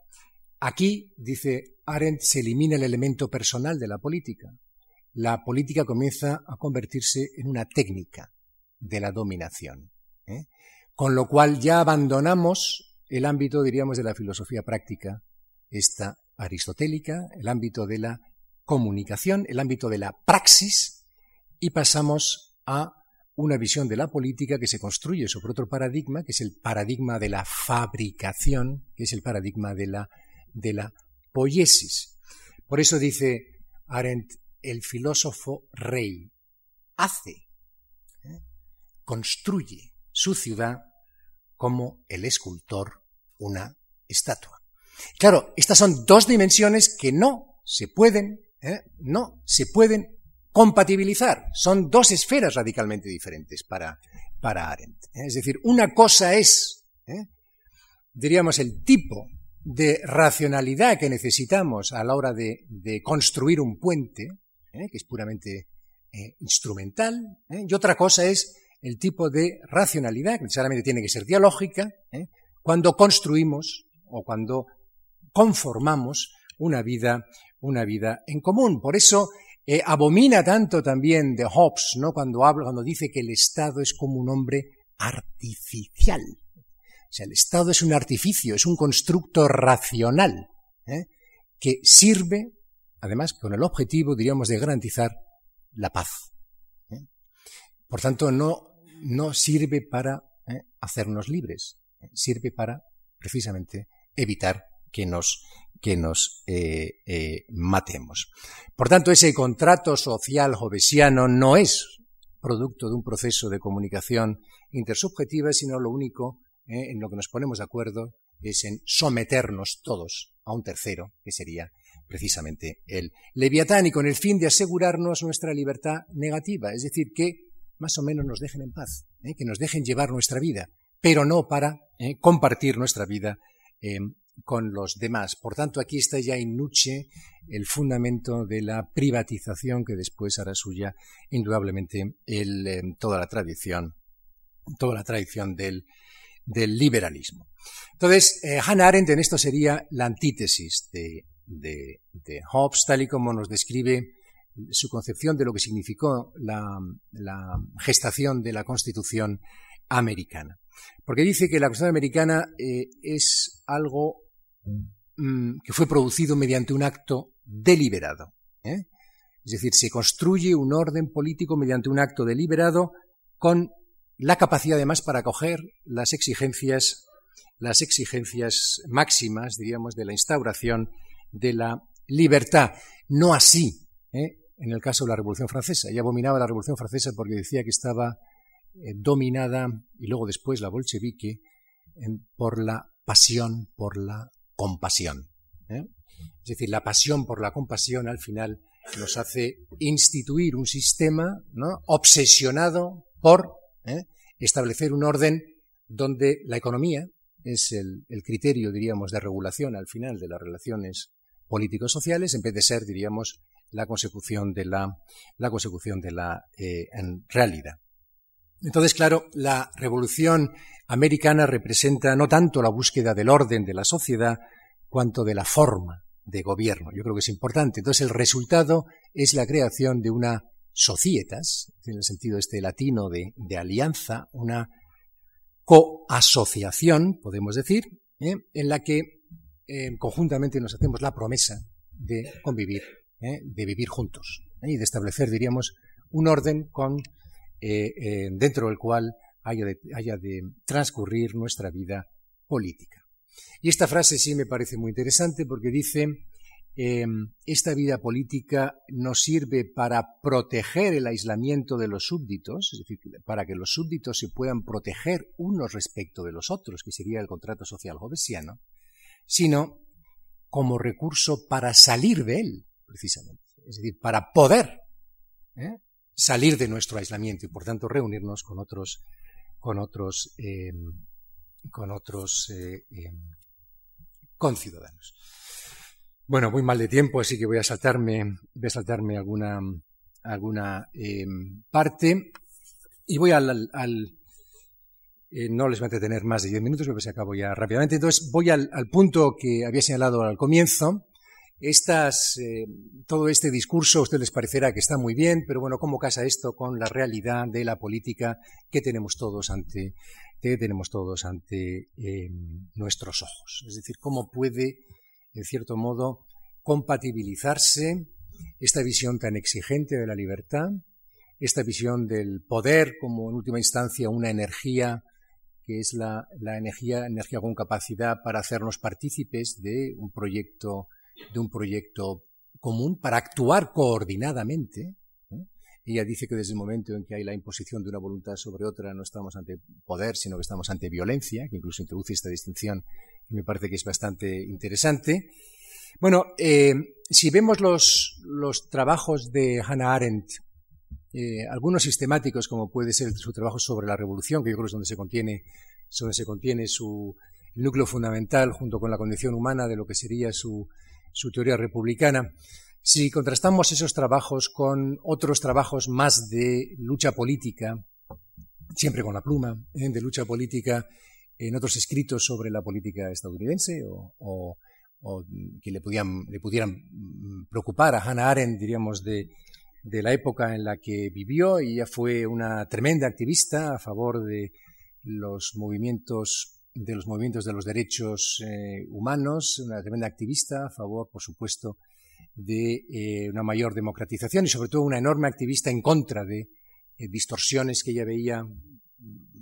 aquí, dice Arendt, se elimina el elemento personal de la política. La política comienza a convertirse en una técnica, de la dominación. ¿eh? Con lo cual ya abandonamos el ámbito, diríamos, de la filosofía práctica, esta aristotélica, el ámbito de la comunicación, el ámbito de la praxis, y pasamos a una visión de la política que se construye sobre otro paradigma, que es el paradigma de la fabricación, que es el paradigma de la, de la poiesis. Por eso dice Arendt, el filósofo rey hace construye su ciudad como el escultor una estatua. Claro, estas son dos dimensiones que no se pueden, ¿eh? no se pueden compatibilizar. Son dos esferas radicalmente diferentes para, para Arendt. ¿eh? Es decir, una cosa es, ¿eh? diríamos, el tipo de racionalidad que necesitamos a la hora de, de construir un puente, que es puramente instrumental, y otra cosa es el tipo de racionalidad, que necesariamente tiene que ser dialógica, ¿eh? cuando construimos o cuando conformamos una vida, una vida en común. Por eso eh, abomina tanto también de Hobbes, ¿no? Cuando habla, cuando dice que el Estado es como un hombre artificial. O sea, el Estado es un artificio, es un constructo racional, ¿eh? que sirve, además, con el objetivo, diríamos, de garantizar la paz. Por tanto, no no sirve para eh, hacernos libres, sirve para precisamente evitar que nos, que nos eh, eh, matemos. Por tanto, ese contrato social jovesiano no es producto de un proceso de comunicación intersubjetiva, sino lo único en lo que nos ponemos de acuerdo es en someternos todos a un tercero, que sería precisamente el leviatán, y con el fin de asegurarnos nuestra libertad negativa, es decir, que más o menos nos dejen en paz, ¿eh? que nos dejen llevar nuestra vida, pero no para ¿eh? compartir nuestra vida eh, con los demás. Por tanto, aquí está ya in nuce el fundamento de la privatización que después hará suya indudablemente toda la tradición, toda la tradición del, liberalismo. Entonces, Hannah Arendt en esto sería la antítesis de, de Hobbes, tal y como nos describe su concepción de lo que significó la, gestación de la Constitución americana. Porque dice que la Constitución americana eh, es algo mm, que fue producido mediante un acto deliberado. ¿eh? Es decir, se construye un orden político mediante un acto deliberado con la capacidad además para acoger las exigencias, las exigencias máximas, diríamos, de la instauración de la libertad. No así ¿eh? En el caso de la Revolución Francesa. Ella abominaba la Revolución Francesa porque decía que estaba eh, dominada, y luego después la bolchevique, por la pasión, por la compasión. ¿eh? Es decir, la pasión por la compasión al final nos hace instituir un sistema ¿no? obsesionado por ¿eh? establecer un orden donde la economía es el, criterio, diríamos, de regulación al final de las relaciones políticos-sociales, en vez de ser, diríamos, la consecución de la, la consecución de la eh, realidad. Entonces, claro, la revolución americana representa no tanto la búsqueda del orden de la sociedad, cuanto de la forma de gobierno. Yo creo que es importante. Entonces, el resultado es la creación de una societas, en el sentido este latino de, alianza, una coasociación, podemos decir, ¿eh? en la que eh, conjuntamente nos hacemos la promesa de convivir, ¿eh? de vivir juntos y de establecer, diríamos, un orden con, dentro del cual haya de transcurrir nuestra vida política. Y esta frase sí me parece muy interesante porque dice Em, esta vida política nos sirve para proteger el aislamiento de los súbditos, es decir, para que los súbditos se puedan proteger unos respecto de los otros, que sería el contrato social jovesiano, sino como recurso para salir de él, precisamente. Es decir, para poder ¿eh? salir de nuestro aislamiento y, por tanto, reunirnos con otros, con otros, em, con otros eh, em, conciudadanos. Bueno, muy mal de tiempo, así que voy a saltarme, voy a saltarme alguna, alguna em, parte y voy al, eh, no les voy a entretener más de diez minutos, porque se acabo ya rápidamente. Entonces voy al, punto que había señalado al comienzo. Estas, eh, todo este discurso a ustedes les parecerá que está muy bien, pero bueno, ¿cómo casa esto con la realidad de la política que tenemos todos ante, que tenemos todos ante em, nuestros ojos? Es decir, ¿cómo puede en cierto modo, compatibilizarse esta visión tan exigente de la libertad, esta visión del poder como en última instancia una energía que es la, energía, energía con capacidad para hacernos partícipes de un proyecto, de un proyecto común, para actuar coordinadamente. Ella dice que desde el momento en que hay la imposición de una voluntad sobre otra no estamos ante poder, sino que estamos ante violencia, que incluso introduce esta distinción me parece que es bastante interesante. Bueno, eh, si vemos los, trabajos de Hannah Arendt, eh, algunos sistemáticos, como puede ser su trabajo sobre la revolución, que yo creo es donde se contiene, donde se contiene su núcleo fundamental, junto con la condición humana de lo que sería su, teoría republicana, si contrastamos esos trabajos con otros trabajos más de lucha política, siempre con la pluma, ¿eh? de lucha política en otros escritos sobre la política estadounidense o, que le, pudieran mm, preocupar a Hannah Arendt, diríamos, de, la época en la que vivió. Ella fue una tremenda activista a favor de los movimientos de los movimientos de los derechos eh, humanos, una tremenda activista a favor, por supuesto, de eh, una mayor democratización y sobre todo una enorme activista en contra de eh, distorsiones que ella veía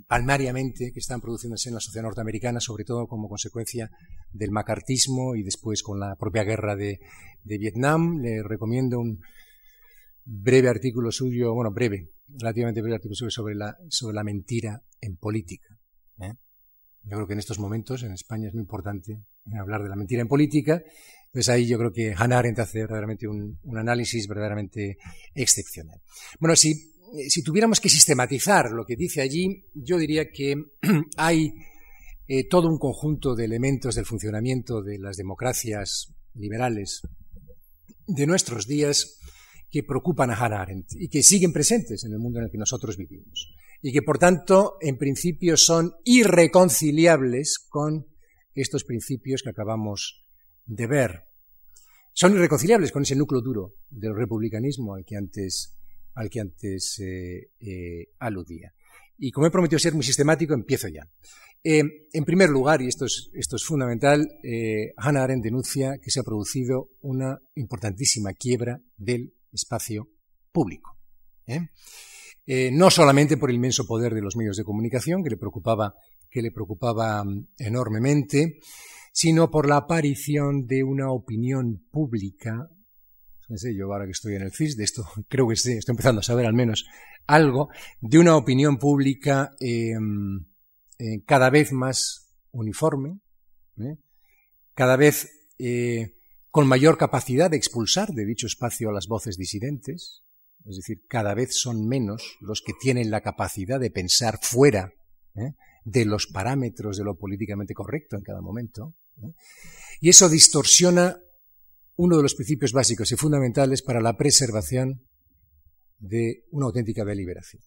palmariamente que están produciéndose en la sociedad norteamericana, sobre todo como consecuencia del macartismo y después con la propia guerra de, Vietnam. Le recomiendo un breve artículo suyo, bueno, breve, relativamente breve artículo suyo sobre la, sobre la mentira en política. Yo creo que en estos momentos en España es muy importante hablar de la mentira en política. Entonces ahí yo creo que Hannah Arendt hace verdaderamente un, un análisis verdaderamente excepcional. Bueno, si eh, si tuviéramos que sistematizar lo que dice allí, yo diría que hay eh, todo un conjunto de elementos del funcionamiento de las democracias liberales de nuestros días que preocupan a Hannah Arendt y que siguen presentes en el mundo en el que nosotros vivimos y que por tanto en principio son irreconciliables con estos principios que acabamos de ver. Son irreconciliables con ese núcleo duro del republicanismo al que antes al eh, eh, aludía. Y como he prometido ser muy sistemático, empiezo ya. Eh, en primer lugar, y esto es, esto es fundamental, Hannah Arendt denuncia que se ha producido una importantísima quiebra del espacio público. No solamente por el inmenso poder de los medios de comunicación, que le preocupaba, que le preocupaba mm, enormemente, sino por la aparición de una opinión pública yo ahora que estoy en el CIS, de esto creo que estoy, empezando a saber al menos algo, de una opinión pública em, eh, cada vez más uniforme, ¿eh? cada vez eh, con mayor capacidad de expulsar de dicho espacio a las voces disidentes, es decir, cada vez son menos los que tienen la capacidad de pensar fuera de los parámetros de lo políticamente correcto en cada momento. Y eso distorsiona uno de los principios básicos y fundamentales para la preservación de una auténtica deliberación.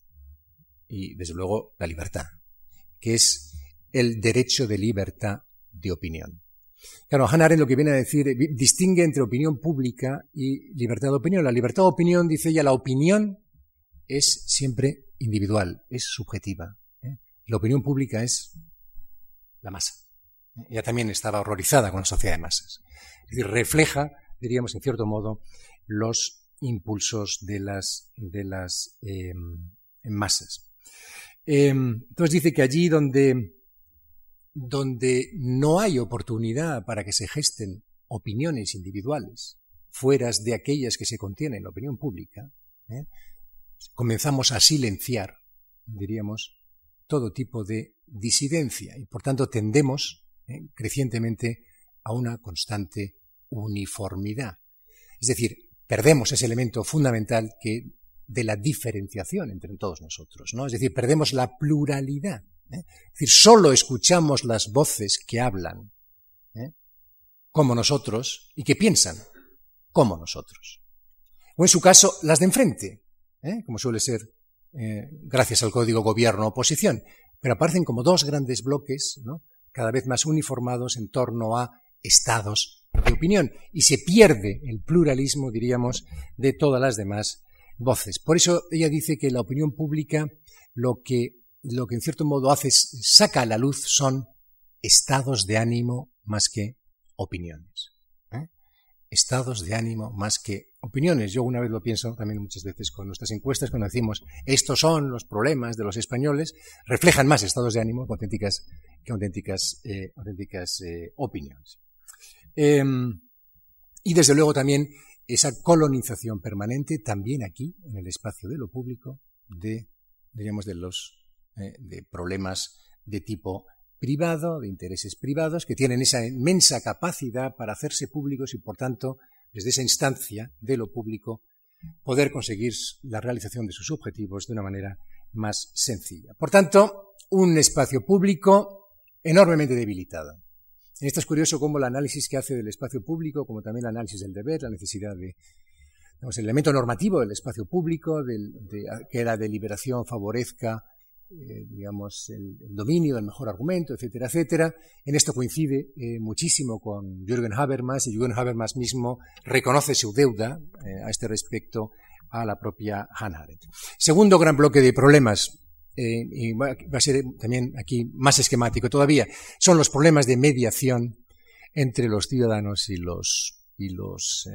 Y, desde luego, la libertad, que es el derecho de libertad de opinión. Claro, Hannah Arendt lo que viene a decir, distingue entre opinión pública y libertad de opinión. La libertad de opinión, dice ella, la opinión es siempre individual, es subjetiva. ¿eh? La opinión pública es la masa. Ella también estaba horrorizada con la sociedad de masas. Es decir, refleja, diríamos en cierto modo, los impulsos de las, de las em, masas. Em, entonces dice que allí donde, donde no hay oportunidad para que se gesten opiniones individuales, fuera de aquellas que se contienen en la opinión pública, ¿eh? comenzamos a silenciar, diríamos, todo tipo de disidencia y por tanto tendemos ¿eh? crecientemente a una constante uniformidad. Es decir, perdemos ese elemento fundamental que de la diferenciación entre todos nosotros, ¿no? Es decir, perdemos la pluralidad. ¿Eh? Es decir, solo escuchamos las voces que hablan ¿eh? como nosotros y que piensan como nosotros. O en su caso, las de enfrente, como suele ser gracias al código gobierno-oposición. Pero aparecen como dos grandes bloques, cada vez más uniformados en torno a estados de opinión y se pierde el pluralismo, diríamos, de todas las demás voces. Por eso ella dice que la opinión pública lo que, lo que en cierto modo hace saca a la luz son estados de ánimo más que opiniones. ¿eh? Estados de ánimo más que opiniones. Yo una vez lo pienso también muchas veces con nuestras encuestas, cuando decimos estos son los problemas de los españoles, reflejan más estados de ánimo que auténticas, que auténticas, eh, auténticas eh, opiniones. Em, y desde luego también esa colonización permanente, también aquí, en el espacio de lo público, de, diríamos, de los eh, de problemas de tipo privado, de intereses privados, que tienen esa inmensa capacidad para hacerse públicos y, por tanto, desde esa instancia de lo público, poder conseguir la realización de sus objetivos de una manera más sencilla. Por tanto, un espacio público enormemente debilitado. En esto es curioso cómo el análisis que hace del espacio público, como también el análisis del deber, la necesidad de, el elemento normativo del espacio público, que la deliberación favorezca eh, digamos, el, dominio del mejor argumento, etcétera, etcétera. En esto coincide eh, muchísimo con Jürgen Habermas y Jürgen Habermas mismo reconoce su deuda eh, a este respecto a la propia Hannah Arendt. Segundo gran bloque de problemas, y va a ser también aquí más esquemático todavía, son los problemas de mediación entre los ciudadanos y los, y los,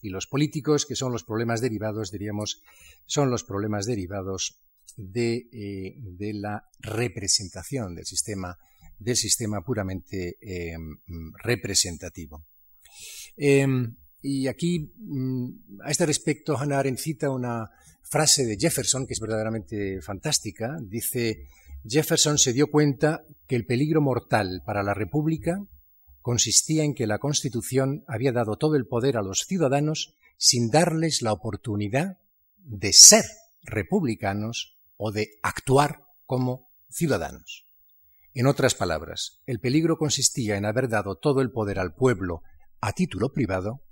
y los políticos, que son los problemas derivados, diríamos, son los problemas derivados eh, de, la representación del sistema, del sistema puramente eh, representativo. Em, y aquí, mm, a este respecto, Hannah Arendt cita una frase de Jefferson que es verdaderamente fantástica. Dice, Jefferson se dio cuenta que el peligro mortal para la República consistía en que la Constitución había dado todo el poder a los ciudadanos sin darles la oportunidad de ser republicanos o de actuar como ciudadanos. En otras palabras, el peligro consistía en haber dado todo el poder al pueblo a título privado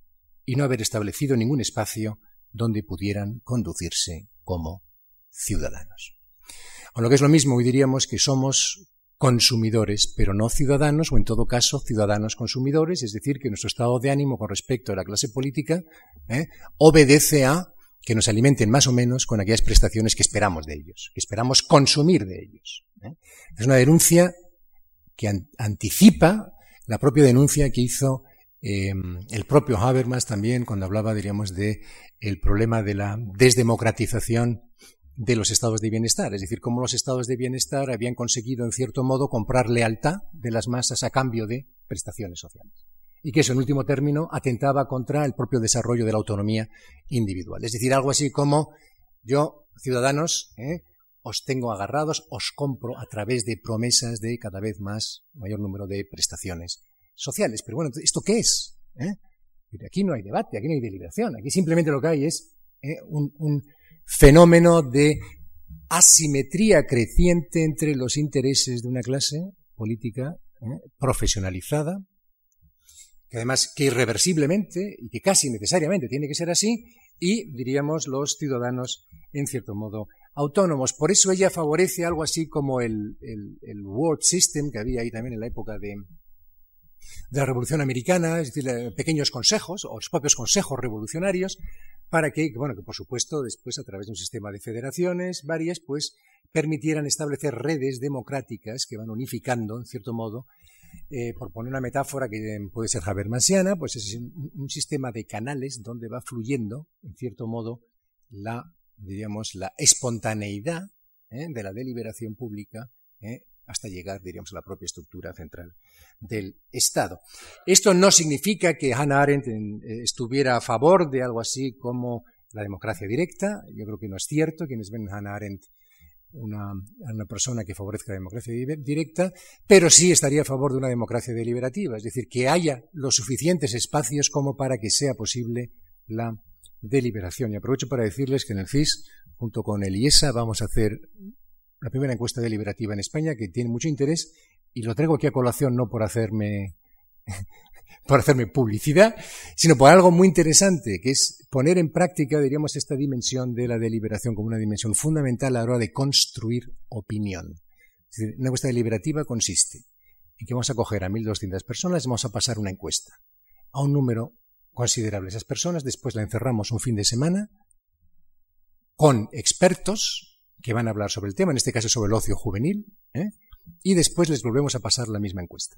y no haber establecido ningún espacio donde pudieran conducirse como ciudadanos. O lo que es lo mismo, hoy diríamos que somos consumidores, pero no ciudadanos, o en todo caso ciudadanos consumidores, es decir, que nuestro estado de ánimo con respecto a la clase política ¿eh? obedece a que nos alimenten más o menos con aquellas prestaciones que esperamos de ellos, que esperamos consumir de ellos. ¿eh? Es una denuncia que anticipa la propia denuncia que hizo em, el propio Habermas también cuando hablaba, diríamos, de problema de la desdemocratización de los estados de bienestar, es decir, cómo los estados de bienestar habían conseguido, en cierto modo, comprar lealtad de las masas a cambio de prestaciones sociales. Y que eso, en último término, atentaba contra el propio desarrollo de la autonomía individual. Es decir, algo así como yo, ciudadanos, ¿eh? os tengo agarrados, os compro a través de promesas de cada vez más mayor número de prestaciones sociales. Pero bueno, ¿esto qué es? ¿Eh? Aquí no hay debate, aquí no hay deliberación, aquí simplemente lo que hay es ¿eh? un, fenómeno de asimetría creciente entre los intereses de una clase política profesionalizada, que además que irreversiblemente y que casi necesariamente tiene que ser así, y diríamos los ciudadanos en cierto modo autónomos. Por eso ella favorece algo así como el, el, el World System que había ahí también en la época de, de la Revolución Americana, es decir, pequeños consejos o los propios consejos revolucionarios, para que, bueno, que por supuesto después a través de un sistema de federaciones varias, pues permitieran establecer redes democráticas que van unificando, en cierto modo, eh, por poner una metáfora que puede ser habermasiana, pues es un, sistema de canales donde va fluyendo, en cierto modo, la, diríamos, la espontaneidad ¿eh? de la deliberación pública ¿eh? hasta llegar, diríamos, a la propia estructura central del Estado. Esto no significa que Hannah Arendt eh, estuviera a favor de algo así como la democracia directa. Yo creo que no es cierto. Quienes ven Hannah Arendt una, una, persona que favorezca la democracia directa, pero sí estaría a favor de una democracia deliberativa, es decir, que haya los suficientes espacios como para que sea posible la deliberación. Y aprovecho para decirles que en el CIS, junto con el IESA, vamos a hacer la primera encuesta deliberativa en España que tiene mucho interés y lo traigo aquí a colación no por hacerme por hacerme publicidad, sino por algo muy interesante, que es poner en práctica, diríamos, esta dimensión de la deliberación como una dimensión fundamental a la hora de construir opinión. Es decir, una encuesta deliberativa consiste en que vamos a coger a 1.200 personas vamos a pasar una encuesta a un número considerable. Esas personas después la encerramos un fin de semana con expertos que van a hablar sobre el tema, en este caso sobre el ocio juvenil, ¿eh? y después les volvemos a pasar la misma encuesta,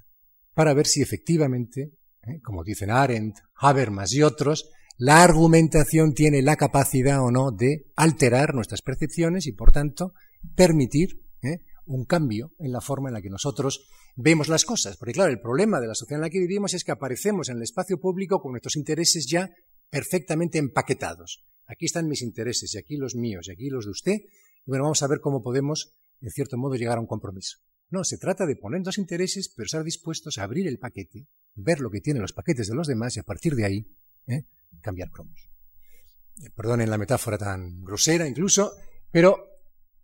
para ver si efectivamente, ¿eh? como dicen Arendt, Habermas y otros, la argumentación tiene la capacidad o no de alterar nuestras percepciones y, por tanto, permitir ¿eh? un cambio en la forma en la que nosotros vemos las cosas. Porque, claro, el problema de la sociedad en la que vivimos es que aparecemos en el espacio público con nuestros intereses ya perfectamente empaquetados. Aquí están mis intereses, y aquí los míos, y aquí los de usted, y bueno, vamos a ver cómo podemos, en cierto modo, llegar a un compromiso. No, se trata de poner dos intereses, pero estar dispuestos a abrir el paquete, ver lo que tienen los paquetes de los demás y a partir de ahí ¿eh? cambiar cromos. Eh, perdonen la metáfora tan grosera incluso, pero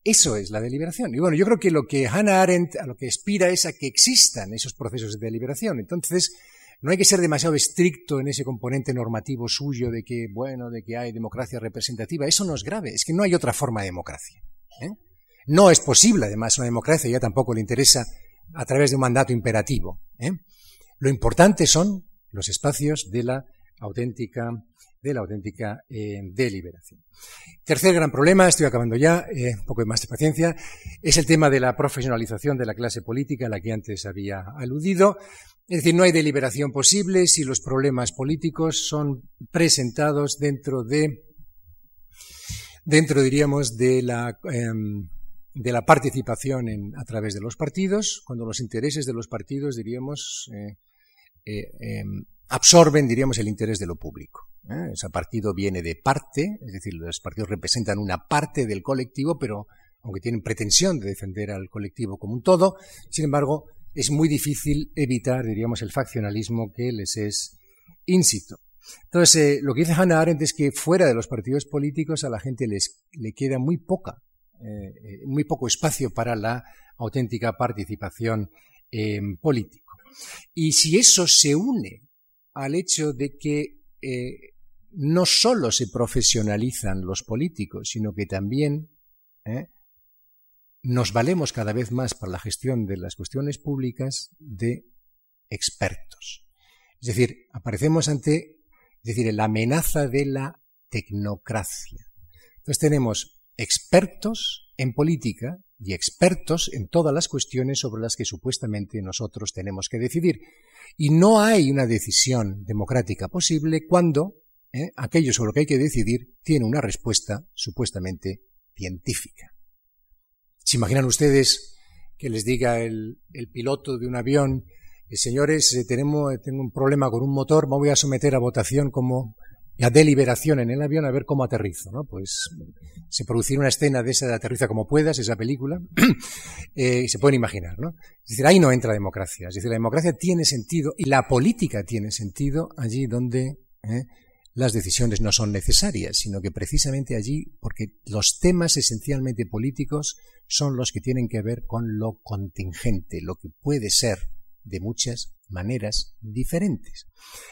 eso es la deliberación. Y bueno, yo creo que lo que Hannah Arendt a lo que aspira es a que existan esos procesos de deliberación. Entonces, no hay que ser demasiado estricto en ese componente normativo suyo de que, bueno, de que hay democracia representativa. Eso no es grave, es que no hay otra forma de democracia. ¿eh? No es posible, además, una democracia, ya tampoco le interesa a través de un mandato imperativo. ¿eh? Lo importante son los espacios de la auténtica de la auténtica eh, deliberación. Tercer gran problema, estoy acabando ya, eh, un poco más de paciencia, es el tema de la profesionalización de la clase política, a la que antes había aludido. Es decir, no hay deliberación posible si los problemas políticos son presentados dentro de, dentro diríamos, de la, eh, de la participación en, a través de los partidos, cuando los intereses de los partidos, diríamos, eh, eh, em, absorben, diríamos, el interés de lo público. ¿eh? Ese partido viene de parte, es decir, los partidos representan una parte del colectivo, pero aunque tienen pretensión de defender al colectivo como un todo, sin embargo, es muy difícil evitar, diríamos, el faccionalismo que les es ínsito. Entonces, eh, lo que dice Hannah Arendt es que fuera de los partidos políticos a la gente les, le queda muy poca, eh, eh muy poco espacio para la auténtica participación política. Y si eso se une al hecho de que eh, no solo se profesionalizan los políticos, sino que también nos valemos cada vez más para la gestión de las cuestiones públicas de expertos. Es decir, aparecemos ante, es decir, la amenaza de la tecnocracia. Entonces tenemos expertos en política y expertos en todas las cuestiones sobre las que supuestamente nosotros tenemos que decidir. Y no hay una decisión democrática posible cuando ¿eh? aquello sobre lo que hay que decidir tiene una respuesta supuestamente científica. ¿Se imaginan ustedes que les diga el, piloto de un avión señores, tenemos, tengo un problema con un motor, me voy a someter a votación como a deliberación en el avión a ver cómo aterrizo, ¿no? Pues se producirá una escena de esa de aterriza como puedas, esa película, eh, se pueden imaginar, ¿no? Es decir, ahí no entra democracia. Es decir, la democracia tiene sentido y la política tiene sentido allí donde ¿eh? las decisiones no son necesarias, sino que precisamente allí, porque los temas esencialmente políticos son los que tienen que ver con lo contingente, lo que puede ser de muchas maneras diferentes.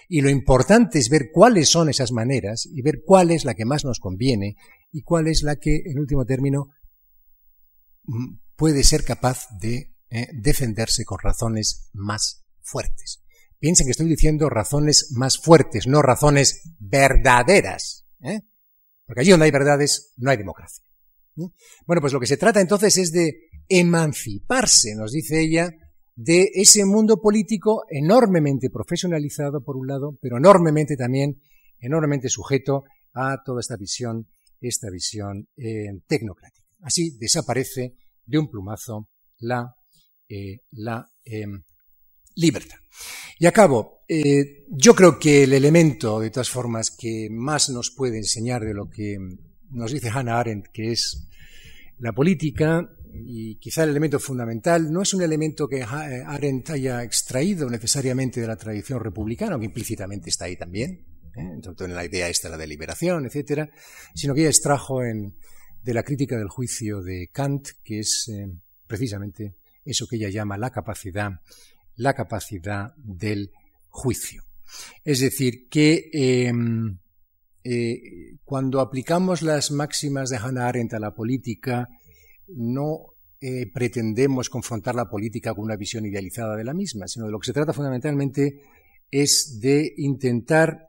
Y lo importante es ver cuáles son esas maneras y ver cuál es la que más nos conviene y cuál es la que, en último término, mm, puede ser capaz de eh, defenderse con razones más fuertes. Piensen que estoy diciendo razones más fuertes, no razones verdaderas. ¿eh? Porque allí donde hay verdades no hay democracia. ¿eh? Bueno, pues lo que se trata entonces es de emanciparse, nos dice ella, de ese mundo político enormemente profesionalizado, por un lado, pero enormemente también, enormemente sujeto a toda esta visión, esta visión eh, tecnocrática. Así desaparece de un plumazo la, eh, la em, libertad. Y acabo. Eh, yo creo que el elemento, de todas formas, que más nos puede enseñar de lo que nos dice Hannah Arendt, que es la política, y quizá el elemento fundamental no es un elemento que Arendt haya extraído necesariamente de la tradición republicana, aunque implícitamente está ahí también, ¿eh? en la idea esta, la deliberación, etcétera, sino que ella extrajo en, de la crítica del juicio de Kant, que es eh, precisamente eso que ella llama la capacidad, la capacidad del juicio. Es decir, que em, eh, cuando aplicamos las máximas de Hannah Arendt a la política, no eh, pretendemos confrontar la política con una visión idealizada de la misma, sino de lo que se trata fundamentalmente es de intentar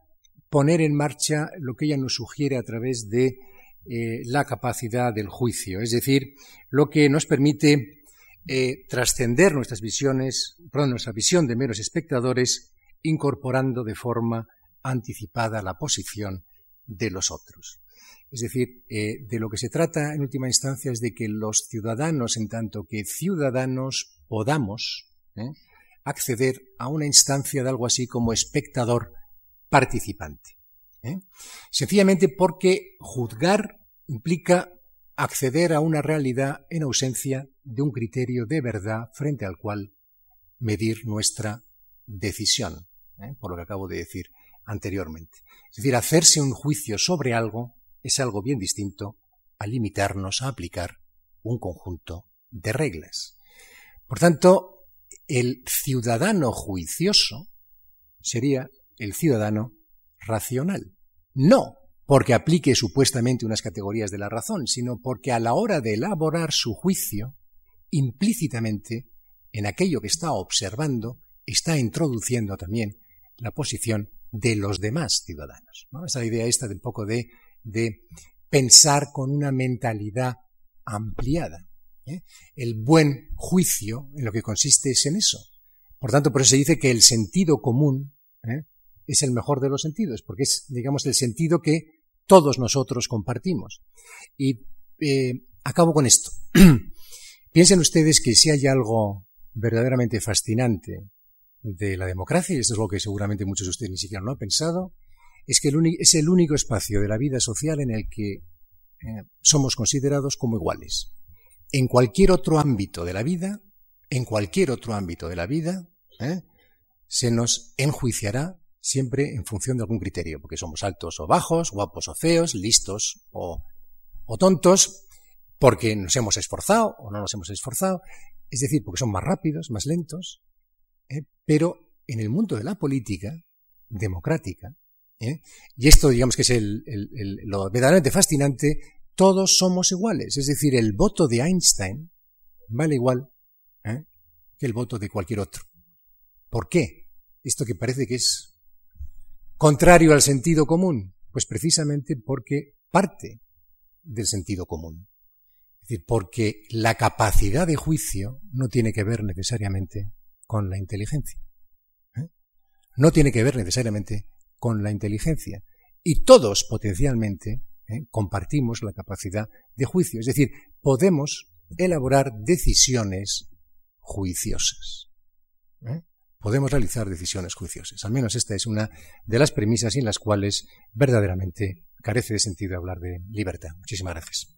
poner en marcha lo que ella nos sugiere a través de eh, la capacidad del juicio, es decir, lo que nos permite eh, trascender nuestras visiones, perdón, nuestra visión de meros espectadores, incorporando de forma anticipada la posición de los otros. Es decir, eh, de lo que se trata en última instancia es de que los ciudadanos, en tanto que ciudadanos, podamos ¿eh? acceder a una instancia de algo así como espectador participante. ¿eh? Sencillamente porque juzgar implica acceder a una realidad en ausencia de un criterio de verdad frente al cual medir nuestra decisión, por lo que acabo de decir anteriormente. Es decir, hacerse un juicio sobre algo es algo bien distinto a limitarnos a aplicar un conjunto de reglas. Por tanto, el ciudadano juicioso sería el ciudadano racional. No porque aplique supuestamente unas categorías de la razón, sino porque a la hora de elaborar su juicio, implícitamente, en aquello que está observando, está introduciendo también la posición de los demás ciudadanos. Esa idea esta de un poco de de pensar con una mentalidad ampliada. ¿eh? El buen juicio en lo que consiste es en eso. Por tanto, por eso se dice que el sentido común ¿eh? es el mejor de los sentidos, porque es, digamos, el sentido que todos nosotros compartimos. Y eh, acabo con esto. Piensen ustedes que si hay algo verdaderamente fascinante de la democracia, y esto es lo que seguramente muchos de ustedes ni siquiera no han pensado, es que es el único espacio de la vida social en el que eh, somos considerados como iguales. En cualquier otro ámbito de la vida, en cualquier otro ámbito de la vida, ¿eh? se nos enjuiciará siempre en función de algún criterio, porque somos altos o bajos, guapos o feos, listos o, tontos, porque nos hemos esforzado o no nos hemos esforzado, es decir, porque son más rápidos, más lentos, ¿eh? pero en el mundo de la política democrática, ¿eh? Y esto, digamos que es lo verdaderamente fascinante, todos somos iguales. Es decir, el voto de Einstein vale igual ¿eh? que el voto de cualquier otro. ¿Por qué? Esto que parece que es contrario al sentido común. Pues precisamente porque parte del sentido común. Es decir, porque la capacidad de juicio no tiene que ver necesariamente con la inteligencia. ¿eh? No tiene que ver necesariamente con la inteligencia. Y todos potencialmente ¿eh? compartimos la capacidad de juicio. Es decir, podemos elaborar decisiones juiciosas. ¿eh? podemos realizar decisiones juiciosas. Al menos esta es una de las premisas en las cuales verdaderamente carece de sentido hablar de libertad. Muchísimas gracias.